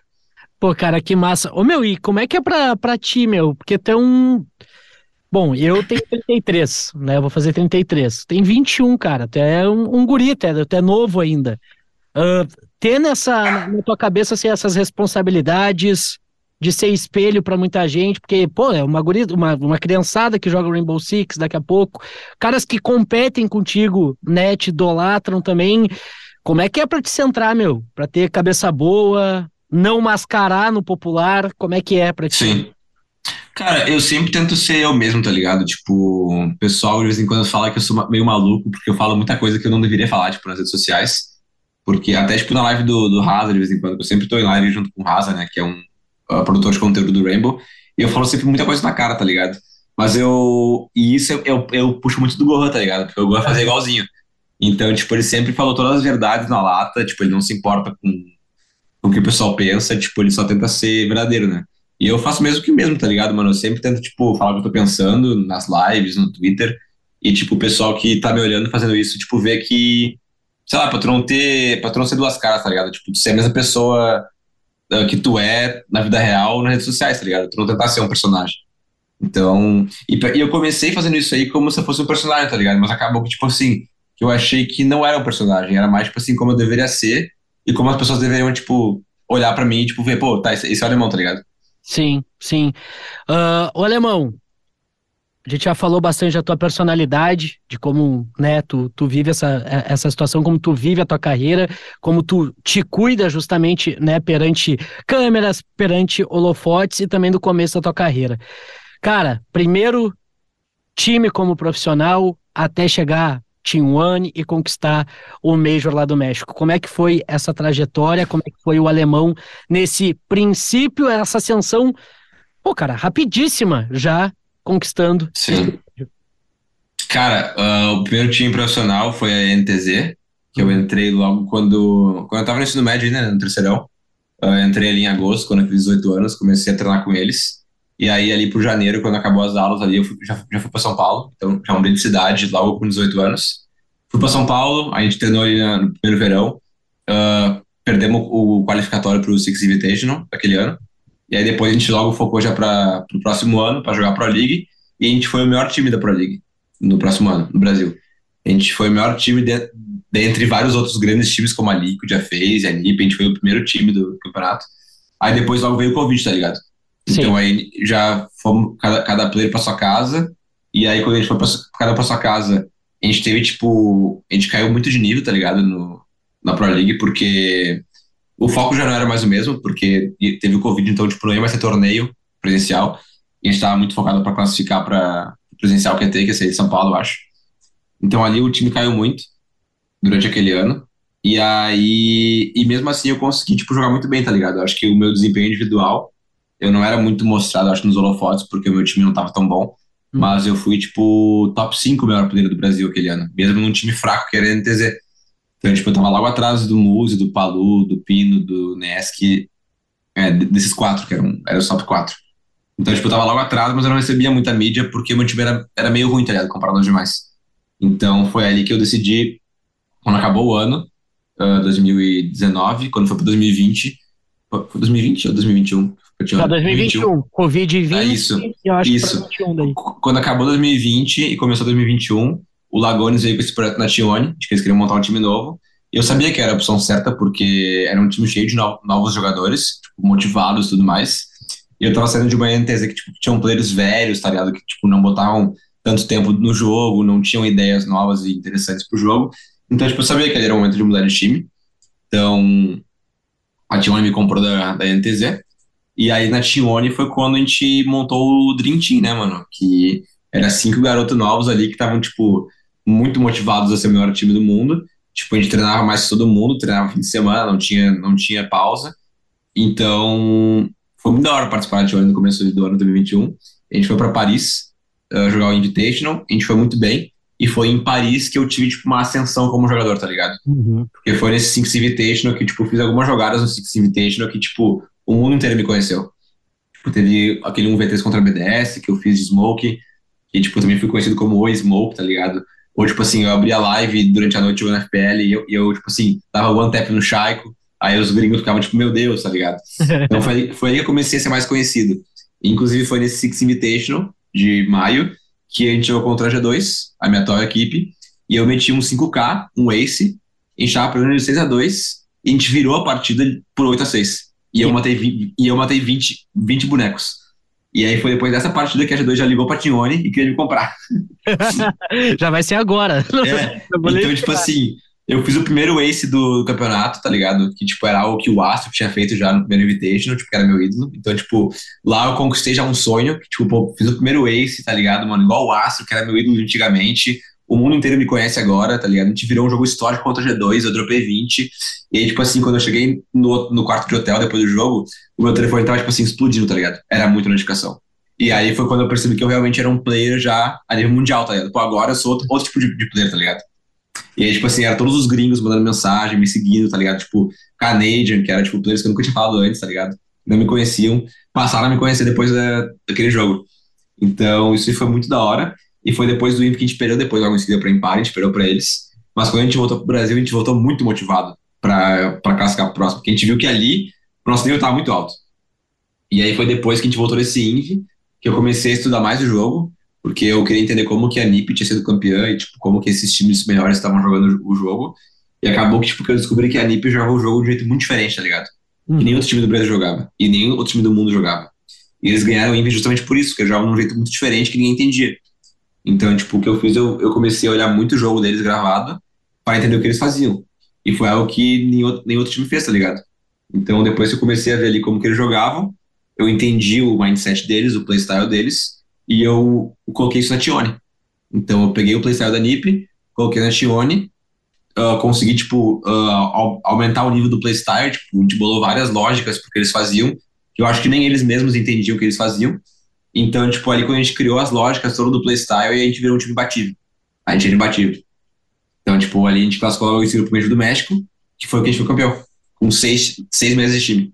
Pô, cara, que massa. Ô, meu, e como é que é pra, pra ti, meu? Porque tem um. Bom, eu tenho 33, né? Eu vou fazer 33. Tem 21, cara. Tu é um, um guri, é, tu é novo ainda. Uh, ter nessa, na tua cabeça assim, essas responsabilidades, de ser espelho para muita gente, porque, pô, é uma, guri, uma, uma criançada que joga Rainbow Six daqui a pouco, caras que competem contigo, né, te idolatram também. Como é que é para te centrar, meu? Para ter cabeça boa, não mascarar no popular, como é que é para ti? Sim. Cara, eu sempre tento ser eu mesmo, tá ligado? Tipo, o pessoal de vez em quando fala que eu sou meio maluco, porque eu falo muita coisa que eu não deveria falar, tipo, nas redes sociais. Porque até, tipo, na live do, do Raza, de vez em quando, eu sempre tô em live junto com o Raza, né, que é um uh, produtor de conteúdo do Rainbow, e eu falo sempre muita coisa na cara, tá ligado? Mas eu. E isso eu, eu, eu puxo muito do Gohan, tá ligado? Porque o Gohan fazer igualzinho. Então, tipo, ele sempre falou todas as verdades na lata, tipo, ele não se importa com o que o pessoal pensa, tipo, ele só tenta ser verdadeiro, né? E eu faço mesmo que mesmo, tá ligado, mano? Eu sempre tento, tipo, falar o que eu tô pensando nas lives, no Twitter, e, tipo, o pessoal que tá me olhando fazendo isso, tipo, vê que, sei lá, não ter, não ser duas caras, tá ligado? Tipo, ser a mesma pessoa uh, que tu é na vida real nas redes sociais, tá ligado? Tu não tentar ser um personagem. Então, e, e, eu comecei fazendo isso aí como se eu fosse um personagem, tá ligado? Mas acabou que, tipo assim, que eu achei que não era um personagem, era mais, tipo assim, como eu deveria ser e como as pessoas deveriam, tipo, olhar para mim e, tipo, ver, pô, tá, esse, esse é o alemão, tá ligado? Sim, sim. Uh, o alemão, a gente já falou bastante da tua personalidade, de como né, tu, tu vive essa, essa situação, como tu vive a tua carreira, como tu te cuida justamente né, perante câmeras, perante holofotes e também do começo da tua carreira. Cara, primeiro time como profissional até chegar Team One e conquistar o Major lá do México. Como é que foi essa trajetória? Como é que foi o alemão nesse princípio, essa ascensão, pô, cara, rapidíssima já conquistando. Sim. Cara, uh, o primeiro time profissional foi a NTZ, que eu entrei logo quando, quando eu tava no ensino médio, né, no terceirão. Uh, entrei ali em agosto, quando eu fiz 18 anos, comecei a treinar com eles. E aí, ali pro janeiro, quando acabou as aulas ali, eu fui, já, já fui para São Paulo, então já mudei de cidade logo com 18 anos. Fui para São Paulo, a gente treinou ali no primeiro verão, uh, perdemos o qualificatório para o Six Invitational daquele ano. E aí depois a gente logo focou já para o próximo ano, para jogar Pro League, e a gente foi o melhor time da Pro League no próximo ano, no Brasil. A gente foi o melhor time de, dentre vários outros grandes times, como a Liquid já fez, a NIP, a gente foi o primeiro time do campeonato. Aí depois logo veio o Covid, tá ligado? Sim. Então aí já fomos cada, cada player para sua casa, e aí quando a gente foi pra, cada para sua casa, a gente teve tipo. A gente caiu muito de nível, tá ligado? No, na Pro League, porque o foco já não era mais o mesmo, porque teve o Covid, então, tipo, não ia mais ter torneio presencial. E a gente estava muito focado para classificar para presencial QT, que ia ser de São Paulo, eu acho. Então ali o time caiu muito durante aquele ano. E aí, e mesmo assim eu consegui, tipo, jogar muito bem, tá ligado? Eu acho que o meu desempenho individual, eu não era muito mostrado, acho, nos holofotes, porque o meu time não tava tão bom. Hum. Mas eu fui, tipo, top 5 melhor player do Brasil aquele ano, mesmo num time fraco que era NTZ. Então, tipo, eu tava logo atrás do Muse, do Palu, do Pino, do Nesk, é, desses quatro, que eram, eram os top quatro. Então, tipo, eu tava logo atrás, mas eu não recebia muita mídia porque meu time era, era meio ruim, tá ligado? Comparado aos demais. Então, foi ali que eu decidi, quando acabou o ano, uh, 2019, quando foi pra 2020, foi 2020 ou 2021? Pra 2021, Covid-20, é isso, eu acho isso. que 21 daí. Quando acabou 2020 e começou 2021, o Lagones veio com esse projeto na Tione, de que eles queriam montar um time novo. Eu sabia que era a opção certa, porque era um time cheio de no novos jogadores, tipo, motivados e tudo mais. E eu tava saindo de uma NTZ que tipo, tinham players velhos, tá ligado? Que tipo, não botavam tanto tempo no jogo, não tinham ideias novas e interessantes pro jogo. Então, tipo, eu sabia que era o momento de mudar de time. Então, a Tione me comprou da, da NTZ. E aí na Tione foi quando a gente montou o Dream Team, né, mano? Que era cinco garotos novos ali que estavam, tipo, muito motivados a ser o melhor time do mundo. Tipo, a gente treinava mais que todo mundo, treinava fim de semana, não tinha, não tinha pausa. Então, foi muito da hora participar de no começo do ano 2021. A gente foi para Paris uh, jogar o Invitational, a gente foi muito bem. E foi em Paris que eu tive, tipo, uma ascensão como jogador, tá ligado? Uhum. Porque foi nesse Six Invitational que, tipo, fiz algumas jogadas no Six Invitational que, tipo, o mundo inteiro me conheceu. Tipo, teve aquele 1v3 contra a BDS que eu fiz de Smoke, que, tipo, também fui conhecido como o Smoke, tá ligado? Ou, tipo assim, eu abria live durante a noite jogando FPL e eu, eu tipo assim, dava one tap no Shaiko, aí os gringos ficavam, tipo, meu Deus, tá ligado? [LAUGHS] Então foi, foi aí que eu comecei a ser mais conhecido. Inclusive foi nesse Six Invitational de maio, que a gente jogou contra a G2, a minha atual equipe, e eu meti um 5K, um Ace, a gente tava perdendo de 6x2, e a gente virou a partida por 8x6. E eu matei, e eu matei 20, 20 bonecos. E aí foi depois dessa partida que a G2 já ligou pra Tione e queria me comprar. [LAUGHS] já vai ser agora. É, [LAUGHS] então, tipo assim, eu fiz o primeiro ace do, campeonato, tá ligado? Que, tipo, era algo que o Astro tinha feito já no primeiro Invitational, tipo, que era meu ídolo. Então, tipo, lá eu conquistei já um sonho, que, tipo, pô, fiz o primeiro ace, tá ligado, mano? Igual o Astro, que era meu ídolo antigamente o mundo inteiro me conhece agora, tá ligado? A gente virou um jogo histórico contra o G2, eu dropei 20. E aí, tipo assim, quando eu cheguei no, no quarto de hotel depois do jogo, o meu telefone tava, tipo assim, explodindo, tá ligado? Era muita notificação. E aí foi quando eu percebi que eu realmente era um player já a nível mundial, tá ligado? Pô, agora eu sou outro, outro tipo de, de player, tá ligado? E aí, tipo assim, era todos os gringos mandando mensagem, me seguindo, tá ligado? Tipo, Canadian, que era, tipo, players que eu nunca tinha falado antes, tá ligado? Não me conheciam, passaram a me conhecer depois da, daquele jogo. Então, isso foi muito da hora. E foi depois do IMP que a gente perdeu depois, logo em seguida para Impar, a gente perdeu para eles. Mas quando a gente voltou para o Brasil, a gente voltou muito motivado para classificar para o próximo, porque a gente viu que ali o nosso nível estava muito alto. E aí foi depois que a gente voltou nesse INV que eu comecei a estudar mais o jogo, porque eu queria entender como que a NIP tinha sido campeã e tipo, como que esses times melhores estavam jogando o jogo. E acabou que, tipo, que eu descobri que a NIP jogava o jogo de um jeito muito diferente, tá ligado? Hum. Que nenhum outro time do Brasil jogava. E nenhum outro time do mundo jogava. E eles ganharam o INV justamente por isso, porque eles jogavam de um jeito muito diferente que ninguém entendia. Então, tipo, o que eu fiz, eu, eu comecei a olhar muito o jogo deles gravado para entender o que eles faziam. E foi algo que nenhum outro, time fez, tá ligado? Então, depois que eu comecei a ver ali como que eles jogavam, eu entendi o mindset deles, o playstyle deles, e eu coloquei isso na Tione. Então, eu peguei o playstyle da NiP, coloquei na Tione, uh, consegui, tipo, uh, aumentar o nível do playstyle, tipo, bolou várias lógicas porque eles faziam, que eu acho que nem eles mesmos entendiam o que eles faziam, então, tipo, ali quando a gente criou as lógicas todo do playstyle, e a gente virou um time imbatível. A gente era imbatível. Então, tipo, ali a gente classificou o grupo médio do México, que foi o que a gente foi campeão. Com seis, seis meses de time.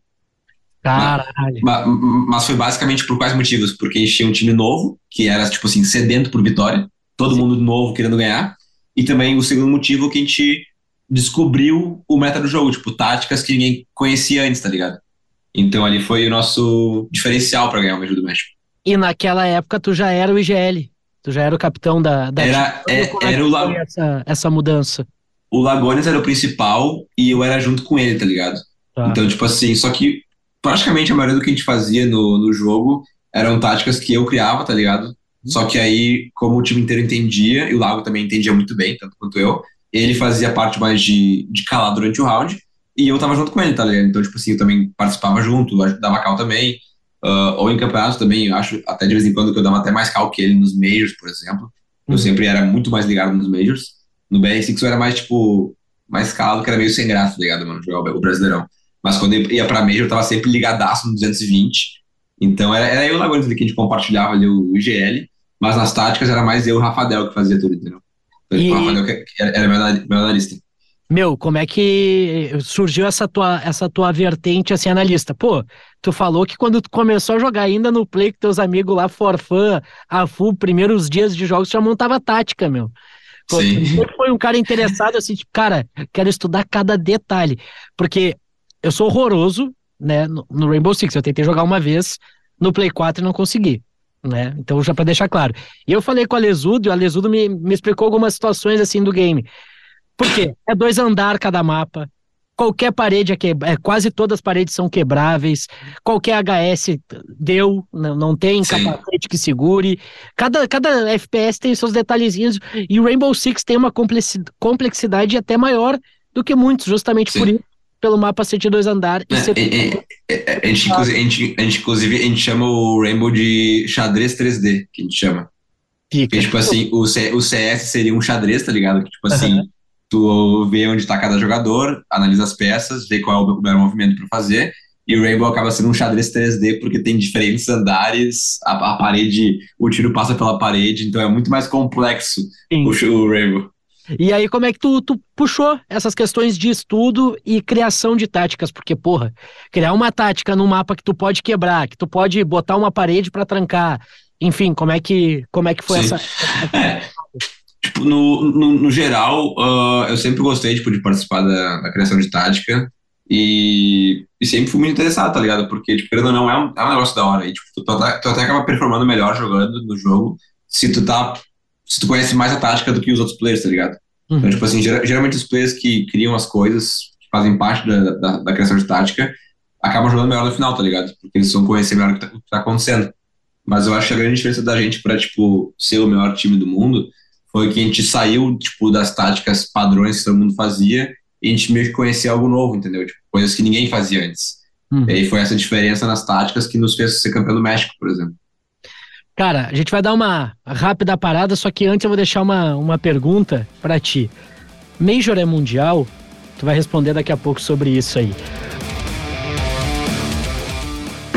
Caralho. Mas, mas, foi basicamente por quais motivos? Porque a gente tinha um time novo, que era, tipo assim, sedento por vitória. Todo Sim. mundo novo querendo ganhar. E também o segundo motivo que a gente descobriu o meta do jogo, tipo, táticas que ninguém conhecia antes, tá ligado? Então ali foi o nosso diferencial para ganhar o Médio do México. E naquela época tu já era o IGL, tu já era o capitão da. da era é, era o Lag... essa, essa mudança. O Lagones era o principal e eu era junto com ele, tá ligado? Tá. Então, tipo assim, só que praticamente a maioria do que a gente fazia no, no jogo eram táticas que eu criava, tá ligado? Uhum. Só que aí, como o time inteiro entendia, e o Lago também entendia muito bem, tanto quanto eu, ele fazia parte mais de, de calar durante o round, e eu tava junto com ele, tá ligado? Então, tipo assim, eu também participava junto, dava cal também, Uh, ou em campeonatos também, eu acho até de vez em quando que eu dava até mais cal que ele nos Majors, por exemplo. Eu uhum. sempre era muito mais ligado nos Majors. No BR6 eu era mais, tipo, mais calado, que era meio sem graça, tá ligado, mano? Jogar o Brasileirão. Mas quando eu ia pra Major, eu tava sempre ligadaço no 220. Então era, era eu e o Lagones que a gente compartilhava ali o IGL, mas nas táticas era mais eu e o Rafael que fazia tudo, entendeu? Então, tipo, e... o Rafael que era meu analista. Meu, como é que surgiu essa tua, essa tua vertente assim, analista? Pô, tu falou que quando tu começou a jogar ainda no Play com teus amigos lá, Forfã, a Full, primeiros dias de jogos, já montava tática, meu. Pô, Sim. foi um cara interessado assim, tipo, cara, quero estudar cada detalhe. Porque eu sou horroroso, né, no, no Rainbow Six. Eu tentei jogar uma vez no Play 4 e não consegui. Né? Então, já para deixar claro. E eu falei com o Alesudo, e o Alesudo me, me explicou algumas situações assim do game. Por quê? É dois andar cada mapa. Qualquer parede é, que... é quase todas as paredes são quebráveis. Qualquer HS deu, não, não tem Sim. capacete que segure. Cada, cada FPS tem seus detalhezinhos. E o Rainbow Six tem uma complexi- complexidade até maior do que muitos, justamente Sim. por isso, pelo mapa ser de dois andar e É, é, a, gente, inclusive, a, gente, chama o Rainbow de xadrez 3D, que a gente chama. Porque, tipo assim, o, C, o CS seria um xadrez, tá ligado? Que, tipo assim, Aham. Tu vê onde tá cada jogador, analisa as peças, vê qual é o melhor movimento pra fazer, e o Rainbow acaba sendo um xadrez 3D porque tem diferentes andares, a, a parede, o tiro passa pela parede, então é muito mais complexo o, o Rainbow. E aí, como é que tu, tu puxou essas questões de estudo e criação de táticas? Porque, porra, criar uma tática num mapa que tu pode quebrar, que tu pode botar uma parede pra trancar, enfim, como é que, como é que foi Sim. essa. [LAUGHS] É, tipo, no, no, no geral, ah, eu sempre gostei tipo, de participar da, da criação de tática e, e sempre fui muito interessado, tá ligado? Porque, tipo, querendo ou não, é um, é um negócio da hora. E, tipo, tu, até, tu até acaba performando melhor jogando no jogo se tu tá. Se tu conhece mais a tática do que os outros players, tá ligado? Então, Uhum. tipo assim, gera- geralmente os players que criam as coisas, que fazem parte da, da, da criação de tática, acabam jogando melhor no final, tá ligado? Porque eles vão conhecer melhor o que tá, o que tá acontecendo. Mas eu acho que a grande diferença da gente pra, tipo, ser o melhor time do mundo foi que a gente saiu, tipo, das táticas padrões que todo mundo fazia e a gente meio que conhecia algo novo, entendeu? Tipo, coisas que ninguém fazia antes. Uhum. E aí foi essa diferença nas táticas que nos fez ser campeão do México, por exemplo. Cara, a gente vai dar uma rápida parada, só que antes eu vou deixar uma, uma pergunta pra ti. Major é mundial? Tu vai responder daqui a pouco sobre isso aí.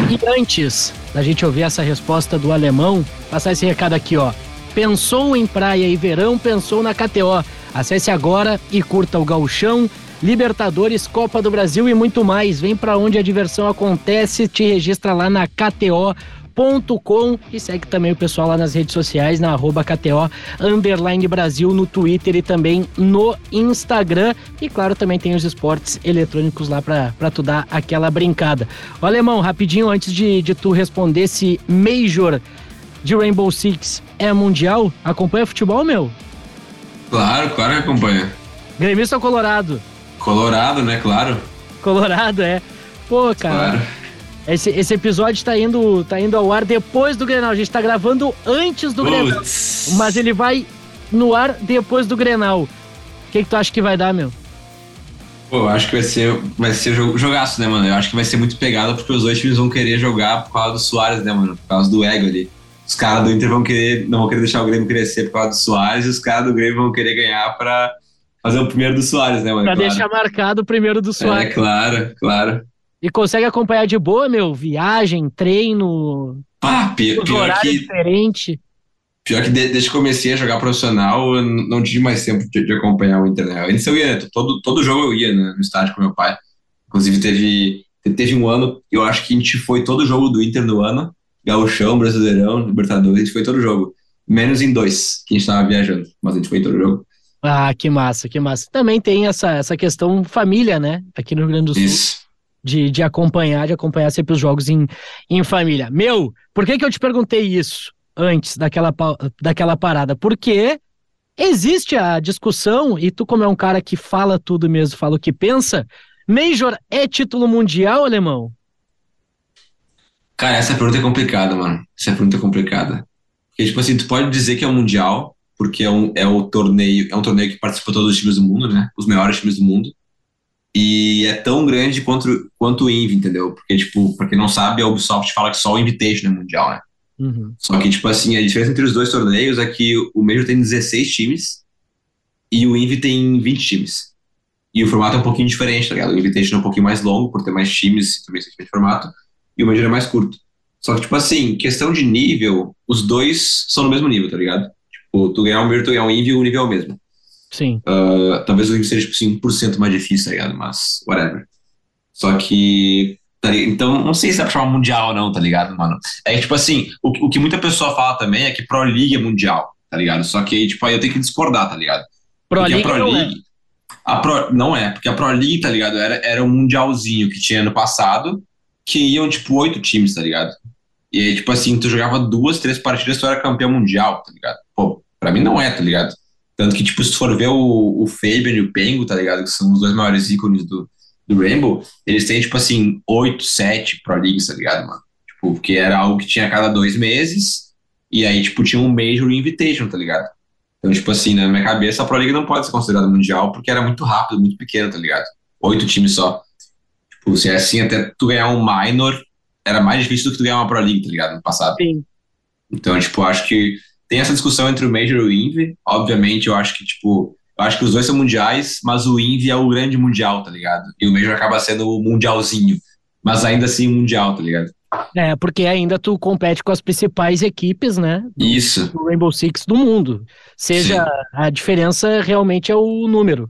E antes da gente ouvir essa resposta do alemão, passar esse recado aqui, ó. Pensou em praia e verão, pensou na KTO. Acesse agora e curta o Gauchão, Libertadores, Copa do Brasil e muito mais. Vem pra onde a diversão acontece, te registra lá na KTO KTO.com e segue também o pessoal lá nas redes sociais, na arroba KTO Underline Brasil, no Twitter e também no Instagram. E claro, também tem os esportes eletrônicos lá pra tu dar aquela brincada. Ô, Alemão, rapidinho, antes de, de tu responder se Major de Rainbow Six é mundial, acompanha futebol, meu? Claro, claro que acompanha. Gremista ou Colorado? Colorado, né? Claro. Colorado, é. Pô, cara. Claro. Esse, esse episódio tá indo, tá indo ao ar depois do Grenal. A gente tá gravando antes do Grenal. Putz. Mas ele vai no ar depois do Grenal. O que, que tu acha que vai dar, meu? Pô, eu acho que vai ser, vai ser jogaço, né, mano? Eu acho que vai ser muito pegada porque os dois times vão querer jogar por causa do Soares, né, mano? Por causa do ego ali. Os caras do Inter vão querer, não vão querer deixar o Grêmio crescer por causa do Soares e os caras do Grêmio vão querer ganhar pra fazer o primeiro do Soares, né, mano? Pra Claro. deixar marcado o primeiro do É, Soares. claro, claro. E consegue acompanhar de boa, meu? Viagem, treino, Pá, pior horários que, diferentes. pior que de- desde que comecei a jogar profissional, eu não tive mais tempo de, de acompanhar o Inter, né? Antes eu ia, todo, todo jogo eu ia né, no estádio com meu pai. Inclusive teve, teve um ano, eu acho que a gente foi todo jogo do Inter no ano, Gauchão, Brasileirão, Libertadores, a gente foi todo jogo. Menos em dois, que a gente tava viajando, mas a gente foi todo jogo. Ah, que massa, que massa. Também tem essa, essa questão família, né? Aqui no Rio Grande do Sul. Isso. de, de acompanhar, de acompanhar sempre os jogos em, em família. Meu, por que, que eu te perguntei isso antes daquela, daquela parada? Porque existe a discussão, e tu, como é um cara que fala tudo mesmo, fala o que pensa, Major é título mundial, alemão? Cara, essa pergunta é complicada, mano. Essa pergunta é complicada. Porque, tipo assim, tu pode dizer que é um mundial, porque é, um, é o torneio, é um torneio que participa todos os times do mundo, né? Os melhores times do mundo. E é tão grande quanto, quanto o Invi, entendeu? Porque, tipo, pra quem não sabe, a Ubisoft fala que só o Invitation é mundial, né? Uhum. Só que, tipo assim, a diferença entre os dois torneios é que o Major tem 16 times e o Invi tem 20 times. E o formato é um pouquinho diferente, tá ligado? O Invitation é um pouquinho mais longo, por ter mais times e também esse de formato, e o Major é mais curto. Só que, tipo assim, questão de nível, os dois são no mesmo nível, tá ligado? Tipo, tu ganhar um Major, tu ganhar um Invi, o nível é o mesmo. Sim. Uh, talvez o Invi seja, tipo assim, 1% mais difícil, tá ligado? Mas, whatever. Só que. tá então, não sei se dá pra chamar mundial ou não, tá ligado, mano? É que, tipo assim, o, o que muita pessoa fala também é que Pro League é mundial, tá ligado? Só que, tipo, aí eu tenho que discordar, tá ligado? Pro Porque League a Pro não é. League. A Pro, não é, porque a Pro League, tá ligado? Era, era um mundialzinho que tinha no passado, que iam, tipo, oito times, tá ligado? E aí, tipo assim, tu jogava duas, três partidas, tu era campeão mundial, tá ligado? Pô, pra mim não é, tá ligado? Tanto que, tipo, se tu for ver o, o Fabian e o Pengo, tá ligado? Que são os dois maiores ícones do, do Rainbow, eles têm, tipo assim, 8, 7 Pro Leagues, tá ligado, mano? Tipo, porque era algo que tinha a cada dois meses, e aí, tipo, tinha um Major Invitation, tá ligado? Então, tipo assim, na minha cabeça, a Pro League não pode ser considerada mundial, porque era muito rápido, muito pequeno, tá ligado? Oito times só. Tipo, se é assim, até tu ganhar um minor, era mais difícil do que tu ganhar uma Pro League, tá ligado? No passado. Sim. Então, tipo, acho que tem essa discussão entre o Major e o Invi. Obviamente, eu acho que, tipo, eu acho que os dois são mundiais, mas o Invi é o grande mundial, tá ligado? E o Major acaba sendo o mundialzinho. Mas ainda assim, mundial, tá ligado? É, porque ainda tu compete com as principais equipes, né? Do, Isso. do Rainbow Six do mundo. Seja, Sim. a diferença realmente é o número.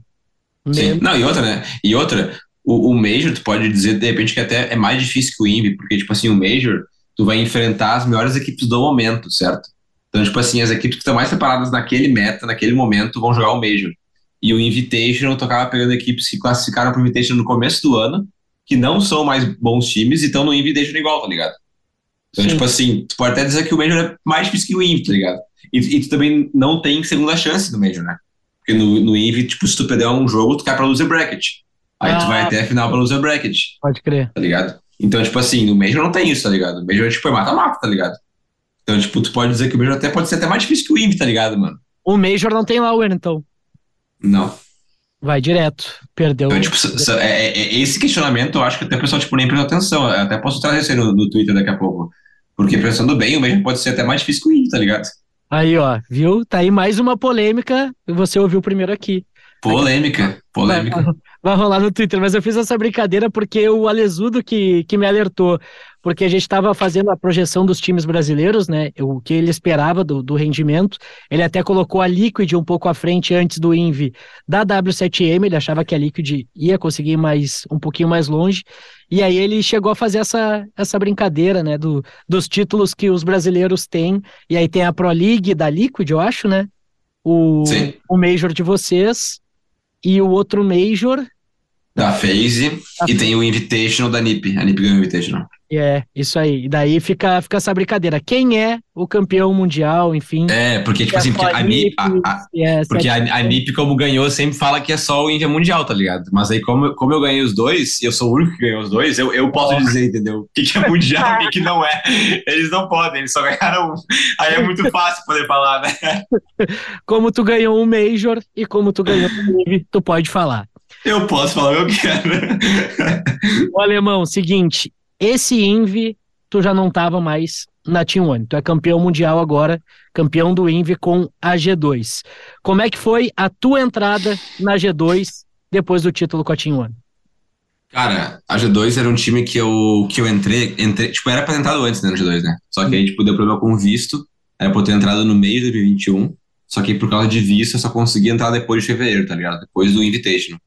Sim. Não, e outra, né? E outra, o, o Major, tu pode dizer, de repente, que até é mais difícil que o Invi, porque, tipo assim, o Major, tu vai enfrentar as melhores equipes do momento, certo? Então, tipo assim, as equipes que estão mais preparadas naquele meta, naquele momento, vão jogar o Major. E o Invitational, tu acaba pegando equipes que classificaram pro Invitational no começo do ano, que não são mais bons times e estão no Invitational igual, tá ligado? Então, Sim. tipo assim, tu pode até dizer que o Major é mais difícil que o Invi, tá ligado? E, e tu também não tem segunda chance no Major, né? Porque no, no Invi, tipo, se tu perder um jogo, tu cai pra loser bracket. Aí tu Ah. vai até a final pra loser bracket, Pode crer. tá ligado? Então, tipo assim, no Major não tem isso, tá ligado? O Major, tipo, é mata-mata, tá ligado? Então, tipo, tu pode dizer que o Major até pode ser até mais difícil que o Invi, tá ligado, mano? O Major não tem Lauer, então. Não. Vai direto. Perdeu. Então, tipo, é- é- é- esse questionamento eu acho que até o pessoal, tipo, nem prestou atenção. Eu até posso trazer isso aí no, no Twitter daqui a pouco. Porque pensando bem, o Major pode ser até mais difícil que o Invi, tá ligado? Aí, ó, viu? Tá aí mais uma polêmica. Você ouviu primeiro aqui. Polêmica, polêmica. Vai, [LAUGHS] vai rolar no Twitter, mas eu fiz essa brincadeira porque o Alesudo que, que me alertou, porque a gente estava fazendo a projeção dos times brasileiros, né? O que ele esperava do, do rendimento. Ele até colocou a Liquid um pouco à frente antes do Invi da W7M, ele achava que a Liquid ia conseguir mais um pouquinho mais longe. E aí ele chegou a fazer essa, essa brincadeira, né? Do, dos títulos que os brasileiros têm. E aí tem a Pro League da Liquid, eu acho, né? O, Sim. o Major de vocês e o outro Major Da FaZe e tem o Invitational da NiP. A NiP ganhou o Invitational. É, isso aí. E daí fica, fica essa brincadeira. Quem é o campeão mundial, enfim. É, porque, tipo assim, porque a NiP, a- a- é, Porque a, a NiP, como ganhou, sempre fala que é só o India Mundial, tá ligado? Mas aí, como, como eu ganhei os dois, e eu sou o único que ganhou os dois, eu, eu posso dizer, entendeu? O que, que é Mundial e o que, não é. Eles não podem, eles só ganharam um. Aí é muito fácil poder falar, né? [LAUGHS] Como tu ganhou um Major e como tu ganhou um Invi, tu pode falar. Eu posso falar o que eu quero. O alemão, seguinte, esse Invi, tu já não tava mais na Team One. Tu é campeão mundial agora, campeão do Invi com a G2. Como é que foi a tua entrada na G2 depois do título com a Team One? Cara, a G2 era um time que eu, que eu entrei, entrei. Tipo, era pra antes né, no G2, né? Só que aí, tipo, deu problema com visto. Era pra ter entrado no meio de 2021. Só que por causa de visto, eu só consegui entrar depois de fevereiro, tá ligado? Depois do Invitational.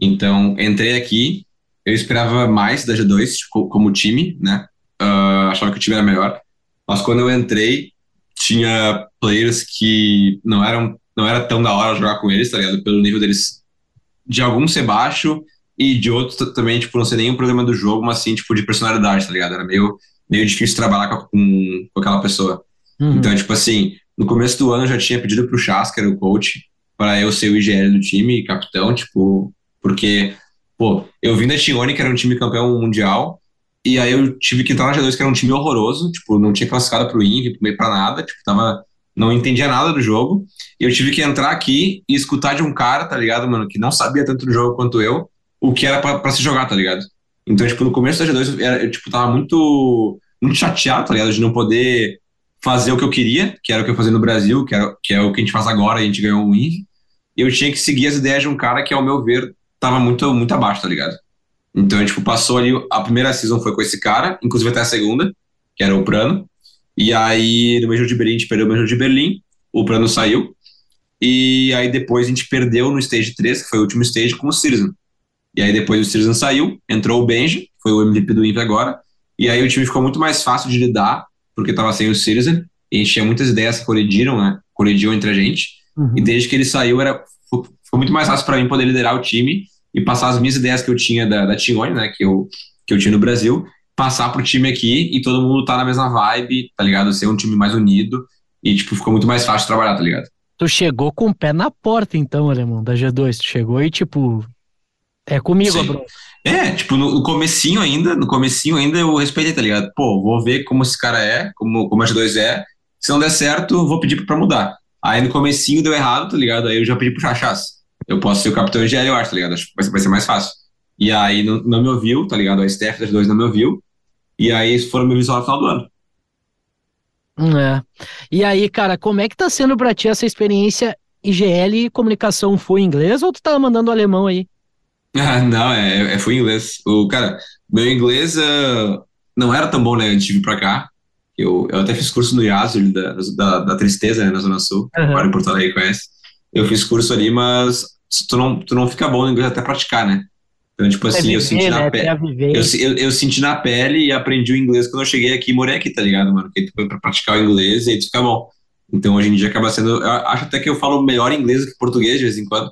Então, entrei aqui. Eu esperava mais da G2 tipo, como time, né? Ah, achava que o time era melhor. Mas quando eu entrei, tinha players que não eram não era tão da hora jogar com eles, tá ligado? Pelo nível deles de alguns ser baixo e de outros também, tipo, não ser nenhum problema do jogo, mas sim, tipo, de personalidade, tá ligado? Era meio, meio difícil trabalhar com, com, com aquela pessoa. Uhum. Então, tipo assim, no começo do ano eu já tinha pedido pro Chas, que era o coach, para eu ser o IGL do time, capitão, tipo, porque, pô, eu vim da Tione, que era um time campeão mundial, e aí eu tive que entrar na G2, que era um time horroroso, tipo, não tinha classificado pro meio pra nada, tipo, tava, não entendia nada do jogo, e eu tive que entrar aqui e escutar de um cara, tá ligado, mano, que não sabia tanto do jogo quanto eu, o que era pra, se jogar, tá ligado? Então, tipo, no começo da G2, eu, eu, tipo, tava muito, muito chateado, tá ligado, de não poder fazer o que eu queria, que era o que eu fazia no Brasil, que, era, que é o que a gente faz agora, a gente ganhou o Invi, e eu tinha que seguir as ideias de um cara que, ao meu ver, tava muito, muito abaixo, tá ligado? Então, tipo, passou ali, a primeira season foi com esse cara, inclusive até a segunda, que era o Prano, e aí no Major de Berlim a gente perdeu o Major de Berlim, o Prano saiu, e aí depois a gente perdeu no Stage 3, que foi o último stage, com o Citizen. E aí depois o Citizen saiu, entrou o Benji, que foi o MVP do Invi agora, e aí o time ficou muito mais fácil de lidar, porque tava sem o Citizen, e a gente tinha muitas ideias que colidiram, né? Colidiam entre a gente, Uhum. e desde que ele saiu, era, ficou muito mais fácil para mim poder liderar o time e passar as minhas ideias que eu tinha da, da Tione, né? Que eu, que eu tinha no Brasil, passar pro time aqui e todo mundo tá na mesma vibe, tá ligado? Ser um time mais unido e, tipo, ficou muito mais fácil trabalhar, tá ligado? Tu chegou com o pé na porta, então, alemão, da G2. Tu chegou e, tipo, é comigo, Sim. bro. É, tipo, no, no comecinho ainda, no comecinho ainda eu respeitei, tá ligado? Pô, vou ver como esse cara é, como, como a G2 é. Se não der certo, vou pedir pra mudar. Aí no comecinho deu errado, tá ligado? Aí eu já pedi pro Chachás. Eu posso ser o capitão IGL, eu acho, tá ligado? Acho que vai ser, mais fácil. E aí não, não me ouviu, tá ligado? A Steph das dois não me ouviu. E aí foram me avisar no final do ano. É. E aí, cara, como é que tá sendo pra ti essa experiência IGL e comunicação foi em inglês ou tu tá mandando alemão aí? Ah, [LAUGHS] não, é, é, foi em inglês. O, cara, meu inglês ah, não era tão bom, né, antes de vir pra cá. Eu, eu até fiz curso no IASO da, da, da Tristeza, né, na Zona Sul. Aham. Agora em Porto Alegre conhece. Eu fiz curso ali, mas tu não, tu não fica bom no inglês até praticar, né? Então, tipo assim, eu senti na né? pele. Até a viver. Eu, eu, eu senti na pele e aprendi o inglês quando eu cheguei aqui e morei aqui, tá ligado, mano? Porque tu foi pra praticar o inglês e aí tu fica bom. Então hoje em dia acaba sendo. Eu acho até que eu falo melhor inglês do que português de vez em quando.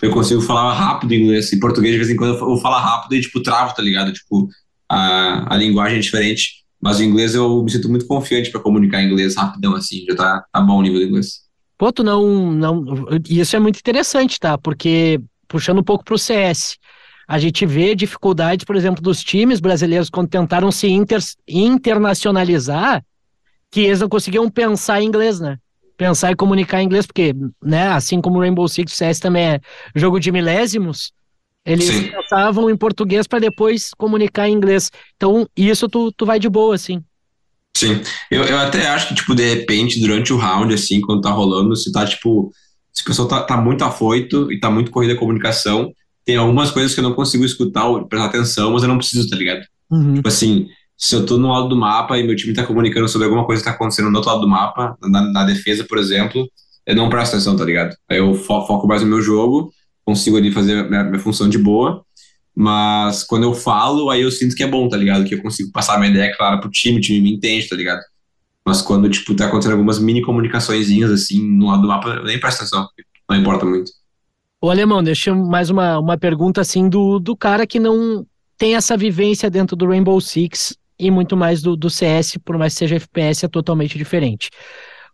Eu consigo falar rápido inglês. E português de vez em quando eu falo rápido e, tipo, travo, tá ligado? Tipo, a, a linguagem é diferente. Mas o inglês eu me sinto muito confiante pra comunicar inglês rapidão, assim. Já tá, tá bom o nível do inglês. Pô, tu não, não. Isso é muito interessante, tá? Porque, puxando um pouco pro CS, a gente vê dificuldades, por exemplo, dos times brasileiros quando tentaram se inter, internacionalizar, que eles não conseguiam pensar em inglês, né? Pensar e comunicar em inglês, porque, né, assim como o Rainbow Six, o CS também é jogo de milésimos, eles Sim. pensavam em português para depois comunicar em inglês. Então, isso tu, tu vai de boa, assim. Sim. Eu, eu até acho que, tipo, de repente, durante o round, assim, quando tá rolando, se tá, tipo, se o pessoal tá, tá muito afoito e tá muito corrida a comunicação, tem algumas coisas que eu não consigo escutar ou prestar atenção, mas eu não preciso, tá ligado? Uhum. Tipo assim, se eu tô no lado do mapa e meu time tá comunicando sobre alguma coisa que tá acontecendo no outro lado do mapa, na, na defesa, por exemplo, eu não presto atenção, tá ligado? Aí eu fo- foco mais no meu jogo, consigo ali fazer minha, minha função de boa, mas quando eu falo, aí eu sinto que é bom, tá ligado? Que eu consigo passar a minha ideia clara pro time, o time me entende, tá ligado? Mas quando, tipo, tá acontecendo algumas mini comunicaçõezinhas, assim, no lado do mapa, nem presto atenção, não importa muito. Ô, Alemão, deixa mais uma, uma pergunta assim do, do cara que não tem essa vivência dentro do Rainbow Six e muito mais do, do CS, por mais que seja FPS, é totalmente diferente.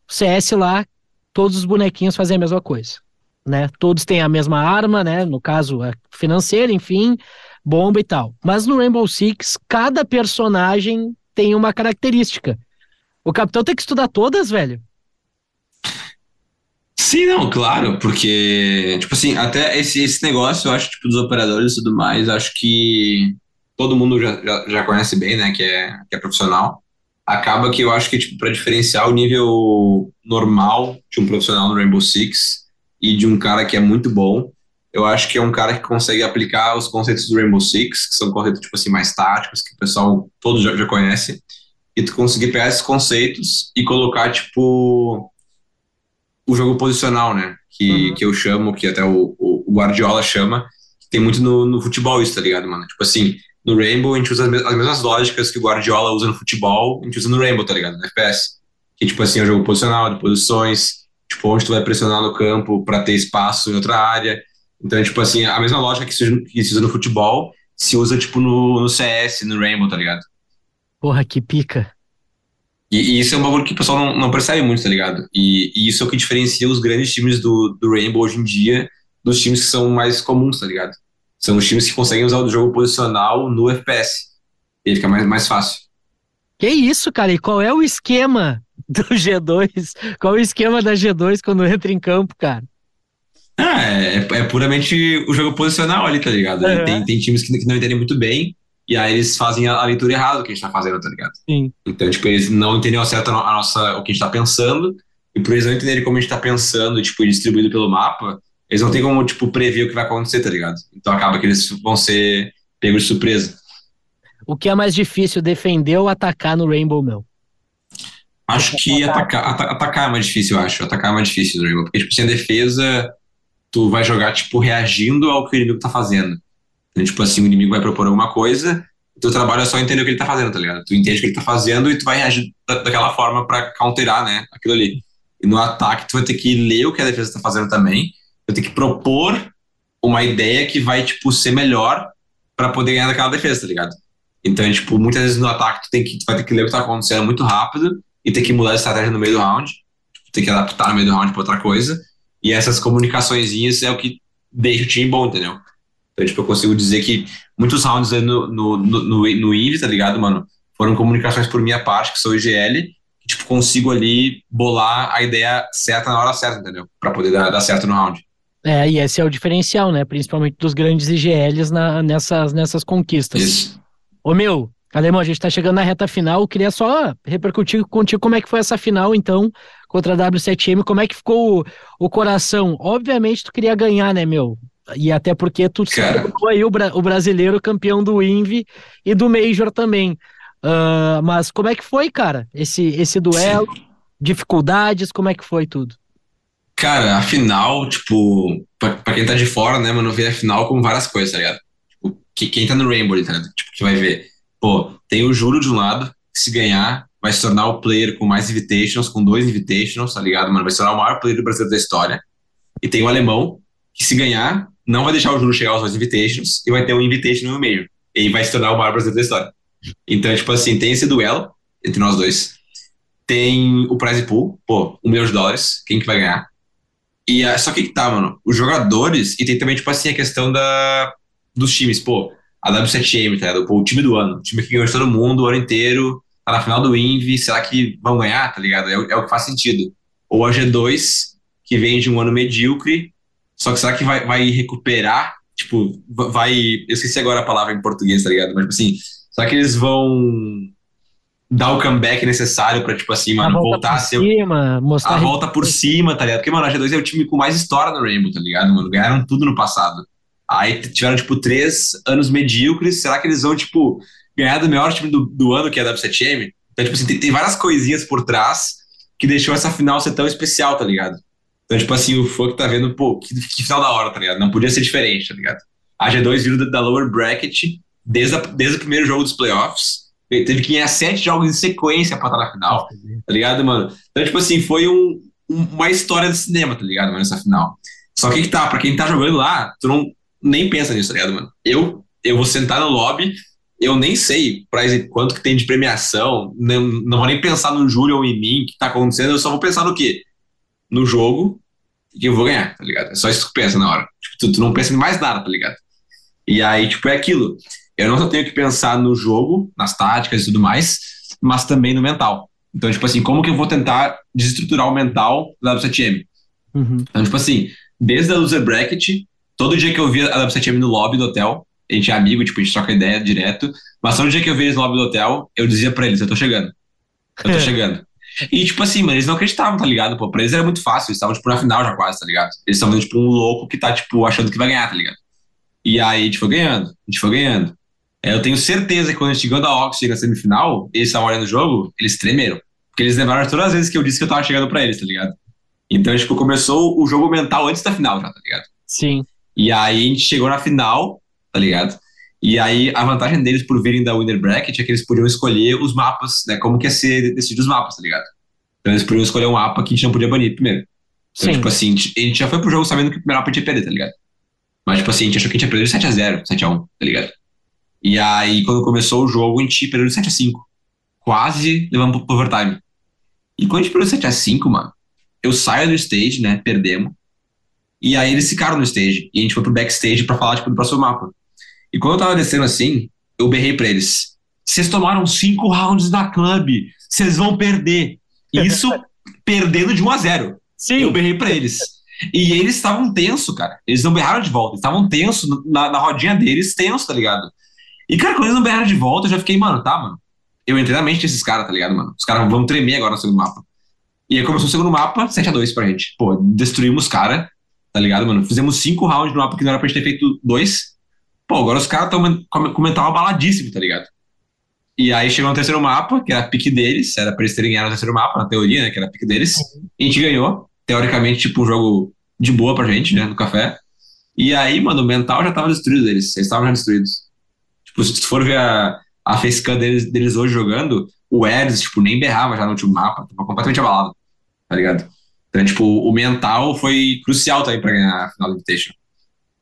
O CS lá, todos os bonequinhos fazem a mesma coisa, né? Todos têm a mesma arma, né? No caso, financeira, enfim, bomba e tal. Mas no Rainbow Six, cada personagem tem uma característica. O capitão tem que estudar todas, velho. Sim, não, claro, porque, tipo assim, até esse, esse negócio, eu acho, tipo, dos operadores e tudo mais, acho que todo mundo já, já, já conhece bem, né, que é, que é profissional. Acaba que eu acho que, tipo, para diferenciar o nível normal de um profissional no Rainbow Six e de um cara que é muito bom, eu acho que é um cara que consegue aplicar os conceitos do Rainbow Six, que são conceitos, tipo assim, mais táticos, que o pessoal todo já, já conhece, e tu conseguir pegar esses conceitos e colocar, tipo, o jogo posicional, né? Que, Uhum. que eu chamo, que até o, o Guardiola chama, que tem muito no, no futebol isso, tá ligado, mano? Tipo assim, no Rainbow a gente usa as, mes- as mesmas lógicas que o Guardiola usa no futebol, a gente usa no Rainbow, tá ligado? No FPS. Que, tipo assim, é o jogo posicional, de posições, tipo, onde tu vai pressionar no campo pra ter espaço em outra área. Então, tipo assim, a mesma lógica que se, usa- no futebol, se usa, tipo, no, no CS, no Rainbow, tá ligado? Porra, que pica. E, e isso é um bagulho que o pessoal não, não percebe muito, tá ligado? E, e isso é o que diferencia os grandes times do, do Rainbow hoje em dia dos times que são mais comuns, tá ligado? São os times que conseguem usar o jogo posicional no FPS. E aí fica mais, mais fácil. Que isso, cara? E qual é o esquema do G2? Qual é o esquema da G2 quando entra em campo, cara? Ah, é, é puramente o jogo posicional ali, tá ligado? Uhum. Tem, tem times que, que não entendem muito bem, e aí eles fazem a, a leitura errada do que a gente tá fazendo, tá ligado? Sim. Então, tipo, eles não entendem ao certo a, no- a nossa, o que a gente tá pensando, e por eles não entenderem como a gente tá pensando, tipo, distribuído pelo mapa, eles não têm como, tipo, prever o que vai acontecer, tá ligado? Então acaba que eles vão ser pegos de surpresa. O que é mais difícil, defender ou atacar no Rainbow, meu? Acho que atacar, ata- atacar é mais difícil, eu acho. Atacar é mais difícil Rainbow, porque, tipo, sem defesa, tu vai jogar, tipo, reagindo ao que o inimigo tá fazendo. Então, tipo assim, o inimigo vai propor alguma coisa, teu trabalho é só entender o que ele tá fazendo, tá ligado? Tu entende o que ele tá fazendo e tu vai reagir da- daquela forma pra counterar, né, aquilo ali. E no ataque, tu vai ter que ler o que a defesa tá fazendo também, vai ter que propor uma ideia que vai, tipo, ser melhor pra poder ganhar daquela defesa, tá ligado? Então, tipo, muitas vezes no ataque tu, tem que, tu vai ter que ler o que tá acontecendo muito rápido e ter que mudar a estratégia no meio do round, tipo, ter que adaptar no meio do round pra outra coisa. E essas comunicaçõezinhas é o que deixa o time bom, entendeu? Então, tipo, eu consigo dizer que muitos rounds no, no, no, no, no tá ligado, mano? Foram comunicações por minha parte, que sou IGL, que, tipo, consigo ali bolar a ideia certa na hora certa, entendeu? Pra poder dar, dar certo no round. É, e esse é o diferencial, né? Principalmente dos grandes IGLs na, nessas, nessas conquistas. Isso. Ô meu, Alemão, a gente tá chegando na reta final. Queria só repercutir contigo como é que foi essa final, então, contra a W7M. Como é que ficou o, o coração? Obviamente, tu queria ganhar, né, meu? E até porque tu tornou aí o, o brasileiro campeão do INVI e do Major também. Ah, mas como é que foi, cara? Esse, esse duelo, dificuldades, como é que foi tudo? Cara, a final, tipo, pra, pra quem tá de fora, né, mano, vê a final com várias coisas, tá ligado? Tipo, que, quem tá no Rainbow, tá ligado? Tipo, que vai ver, pô, tem o Júlio de um lado, que se ganhar, vai se tornar o player com mais invitations, com dois invitations, tá ligado, mano? Vai se tornar o maior player do Brasil da história. E tem o alemão, que se ganhar, não vai deixar o Júlio chegar aos dois invitations e vai ter um invitation no meio. E vai se tornar o maior brasileiro da história. Então, tipo assim, tem esse duelo entre nós dois. Tem o prize pool, pô, um milhão de dólares, quem que vai ganhar? E só que que tá, mano, os jogadores, e tem também, tipo assim, a questão da, dos times, pô, a W7M, tá ligado? Pô, o time do ano, o time que ganhou de todo mundo o ano inteiro, tá na final do Invi, será que vão ganhar, tá ligado? É, o- é o que faz sentido. Ou a G2, que vem de um ano medíocre, só que será que vai, vai recuperar? Tipo, va- vai. Eu esqueci agora a palavra em português, tá ligado? Mas, tipo assim, será que eles vão dar o comeback necessário pra, tipo assim, mano, a volta voltar a ser cima, mostrar a volta por cima, tá ligado? Porque, mano, a G2 é o time com mais história no Rainbow, tá ligado, mano? Ganharam tudo no passado. Aí tiveram, tipo, três anos medíocres. Será que eles vão, tipo, ganhar do melhor time do, do ano, que é a W7M? Então, tipo assim, tem, tem várias coisinhas por trás que deixou essa final ser tão especial, tá ligado? Então, tipo assim, o que tá vendo, pô, que, que final da hora, tá ligado? Não podia ser diferente, tá ligado? A G2 vindo da, da lower bracket desde, a- desde o primeiro jogo dos playoffs. Teve que ganhar sete jogos em sequência pra estar na final tá ligado, mano? Então, tipo assim, foi um, um- uma história de cinema, tá ligado, mano, essa final. Só que que tá, pra quem tá jogando lá, tu não nem pensa nisso, tá ligado, mano? Eu, eu vou sentar no lobby, eu nem sei pra quanto que tem de premiação, não, não vou nem pensar no Júlio ou em mim, que tá acontecendo, eu só vou pensar no quê? No jogo que eu vou ganhar, tá ligado? É só isso que tu pensa na hora. Tipo, tu, tu não pensa em mais nada, tá ligado? E aí, tipo, é aquilo. Eu não só tenho que pensar no jogo, nas táticas e tudo mais, mas também no mental. Então, tipo assim, como que eu vou tentar desestruturar o mental da W7M? Uhum. Então, tipo assim, desde a loser bracket, todo dia que eu via a W7M no lobby do hotel, a gente é amigo, tipo, a gente troca ideia direto, mas todo dia que eu via eles no lobby do hotel, eu dizia pra eles, eu tô chegando. Eu tô É. chegando. E, tipo assim, mano, eles não acreditavam, tá ligado? Pô, pra eles era muito fácil, eles estavam, tipo, na final já quase, tá ligado? Eles estavam, tipo, um louco que tá, tipo, achando que vai ganhar, tá ligado? E aí a gente foi ganhando, a gente foi ganhando. É, Eu tenho certeza que quando a gente ganhou da Oxygen na semifinal, eles estavam olhando o jogo, eles tremeram. Porque eles lembraram todas as vezes que eu disse que eu tava chegando pra eles, tá ligado? Então, tipo, começou o jogo mental antes da final já, tá ligado? Sim. E aí a gente chegou na final, tá ligado? E aí a vantagem deles por virem da Winner Bracket é que eles podiam escolher os mapas, né? Como que ia ser decidido os mapas, tá ligado? Então eles podiam escolher um mapa que a gente não podia banir primeiro. Então, Sim. tipo assim, a gente, já foi pro jogo sabendo que o primeiro mapa a gente ia perder, tá ligado? Mas, tipo assim, a gente achou que a gente ia perder de 7x0, 7x1, tá ligado? E aí, quando começou o jogo, a gente perdeu de 7x5. Quase levamos pro overtime. E quando a gente perdeu de 7x5, mano, eu saio do stage, né? Perdemos. E aí eles ficaram no stage. E a gente foi pro backstage pra falar, tipo, do próximo mapa. E quando eu tava descendo assim, eu berrei pra eles. Vocês tomaram cinco rounds da club. Vocês vão perder. [LAUGHS] Isso perdendo de 1 a 0 Sim. eu berrei pra eles. E eles estavam tenso, cara. Eles não berraram de volta. Eles estavam tenso na, na rodinha deles, tenso, tá ligado? E, cara, quando eles não berraram de volta, eu já fiquei, mano, tá, mano. Eu entrei na mente desses caras, tá ligado, mano? Os caras vão tremer agora no segundo mapa. E aí começou o segundo mapa, 7x2 pra gente. Pô, destruímos os caras, tá ligado, mano? Fizemos cinco rounds no mapa que não era pra gente ter feito dois. Pô, agora os caras estão com o mental abaladíssimo, tá ligado? E aí chegou no terceiro mapa, que era a pique deles, era pra eles terem ganhado no terceiro mapa, na teoria, né? Que era a pique deles. E a gente ganhou. Teoricamente, tipo, um jogo de boa pra gente, né? No café. E aí, mano, o mental já tava destruído deles. Eles estavam já destruídos. Tipo, se tu for ver a, a facecam deles, deles hoje jogando, o Ers, tipo, nem berrava já no último mapa. Tava completamente abalado. Tá ligado? Então, tipo, o mental foi crucial também pra ganhar a final do Invitation.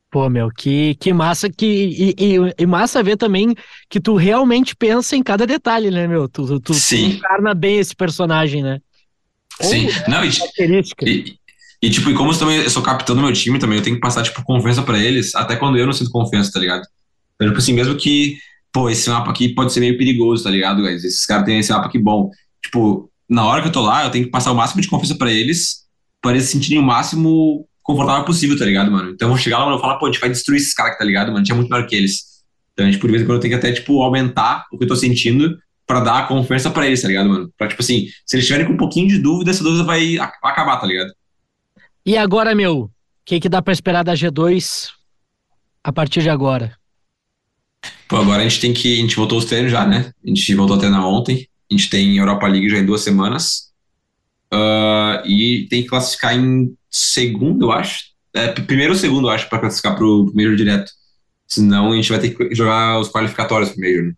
Pô, meu, que, que massa que. E, e- e massa ver também que tu realmente pensa em cada detalhe, né, meu? Tu, tu, tu, tu Sim. encarna bem esse personagem, né? Ou Sim. Não, e, característica. E, E, tipo, e como eu, também, eu sou capitão do meu time também, eu tenho que passar, tipo, confiança pra eles, até quando eu não sinto confiança, tá ligado? Então, tipo assim, mesmo que, pô, esse mapa aqui pode ser meio perigoso, tá ligado, guys? Esses caras têm esse mapa aqui bom. Tipo, na hora que eu tô lá, eu tenho que passar o máximo de confiança pra eles, pra eles se sentirem o máximo confortável possível, tá ligado, mano? Então eu vou chegar lá e vou falar, pô, a gente vai destruir esses caras, tá ligado, mano? A gente é muito melhor que eles. Então, a gente, por vez em quando, tenho que até, tipo, aumentar o que eu tô sentindo pra dar a confiança pra eles, tá ligado, mano? Pra, tipo assim, se eles tiverem com um pouquinho de dúvida, essa dúvida vai acabar, tá ligado? E agora, meu, o que, que dá pra esperar da G2 a partir de agora? Pô, agora a gente tem que. A gente voltou os treinos já, né? A gente voltou a treinar ontem. A gente tem Europa League já em duas semanas. Ah, e tem que classificar em segundo, eu acho. É, primeiro ou segundo, eu acho, pra classificar pro Major direto. Senão a gente vai ter que jogar os qualificatórios pro Major. né?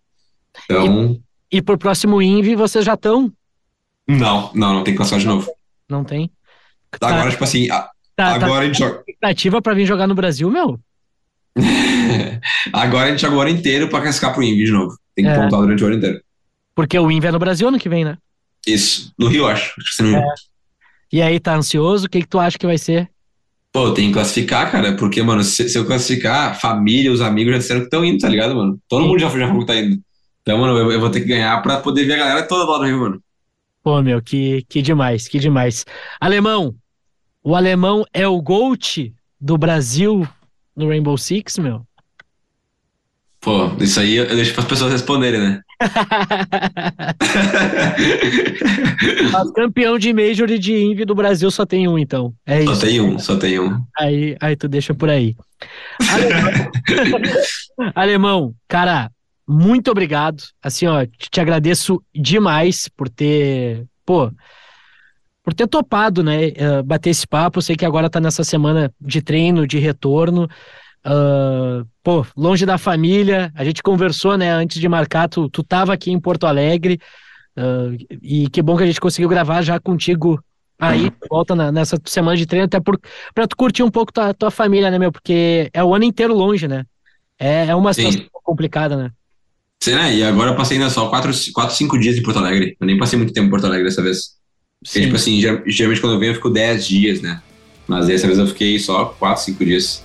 Então. E pro próximo Invi, vocês já estão? Não, não, não tem que classificar de novo. Não tem? Agora, tipo assim, a- tá, tá agora a gente joga. expectativa pra vir jogar no Brasil, meu? [LAUGHS] agora a gente joga o ano inteiro pra classificar pro Invi de novo. Tem que É. pontuar durante o ano inteiro. Porque o Invi é no Brasil ano que vem, né? Isso. No Rio, acho. Acho não... E aí, tá ansioso? O que, que tu acha que vai ser? Pô, tem que classificar, cara, porque, mano, se, se eu classificar, a família, os amigos já disseram que estão indo, tá ligado, mano? Todo Sim. mundo já, já falou que tá indo. Então, mano, eu, eu vou ter que ganhar pra poder ver a galera toda lá do Rio, mano. Pô, meu, que, que demais, que demais. Alemão, o alemão é o GOAT do Brasil no Rainbow Six, meu? Pô, isso aí eu deixo pras pessoas responderem, né? [LAUGHS] Mas campeão de Major e de Invi do Brasil só tem um, então. É só isso. tem um, só tem um. Aí, aí tu deixa por aí. Alemão, [LAUGHS] Alemão, cara, muito obrigado. Assim, ó, te agradeço demais por ter, pô, por ter topado, né, eh, bater esse papo. Eu sei que agora tá nessa semana de treino, de retorno. Ah, pô, longe da família, a gente conversou, né, antes de marcar, tu, tu tava aqui em Porto Alegre, ah, e que bom que a gente conseguiu gravar já contigo aí, volta na- nessa semana de treino, até por, pra tu curtir um pouco tua, tua família, né, meu, porque é o ano inteiro longe, né, é, é uma Sim. situação complicada, né. Sei, né? E agora eu passei ainda só 4, 4 5 dias em Porto Alegre. Eu nem passei muito tempo em Porto Alegre dessa vez. Porque, tipo assim, ger- geralmente quando eu venho eu fico 10 dias, né? Mas dessa vez eu fiquei só 4, 5 dias.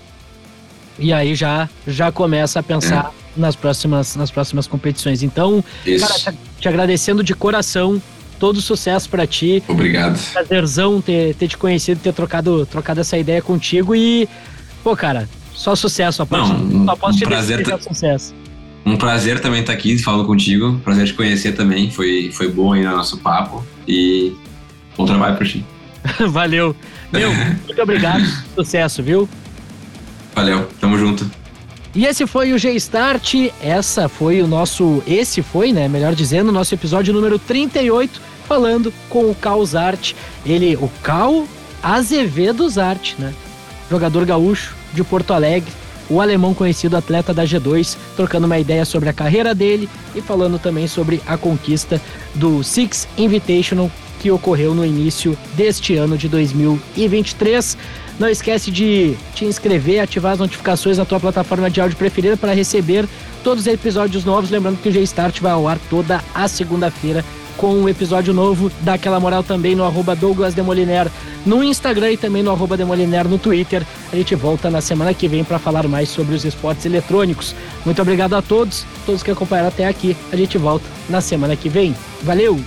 E aí já, já começa a pensar nas, próximas, nas próximas competições. Então, Isso. cara, te, te agradecendo de coração, todo sucesso pra ti. Obrigado. prazerzão ter, ter te conhecido, ter trocado, trocado essa ideia contigo e, pô, cara, só sucesso. Só posso, Não, só posso um te prazer desejar ter- sucesso. Um prazer também estar aqui falando contigo. Prazer te conhecer também. Foi, foi bom aí no nosso papo. E bom trabalho pra ti. [LAUGHS] Valeu. Meu, [LAUGHS] muito obrigado. Sucesso, viu? Valeu, tamo junto. E esse foi o G-Start. Essa foi o nosso. Esse foi, né? Melhor dizendo, o nosso episódio número 38, falando com o Cal Zart. Ele, o Cal Azevedo Zart, né? Jogador gaúcho de Porto Alegre. O alemão conhecido atleta da G2, trocando uma ideia sobre a carreira dele e falando também sobre a conquista do Six Invitational que ocorreu no início deste ano de 2023. Não esquece de te inscrever, ativar as notificações na tua plataforma de áudio preferida para receber todos os episódios novos. Lembrando que o G-Start vai ao ar toda a segunda-feira com um episódio novo. Dá aquela moral também no arroba Douglas Demoliner no Instagram e também no arroba Demoliner no Twitter. A gente volta na semana que vem para falar mais sobre os esportes eletrônicos. Muito obrigado a todos, todos que acompanharam até aqui. A gente volta na semana que vem. Valeu!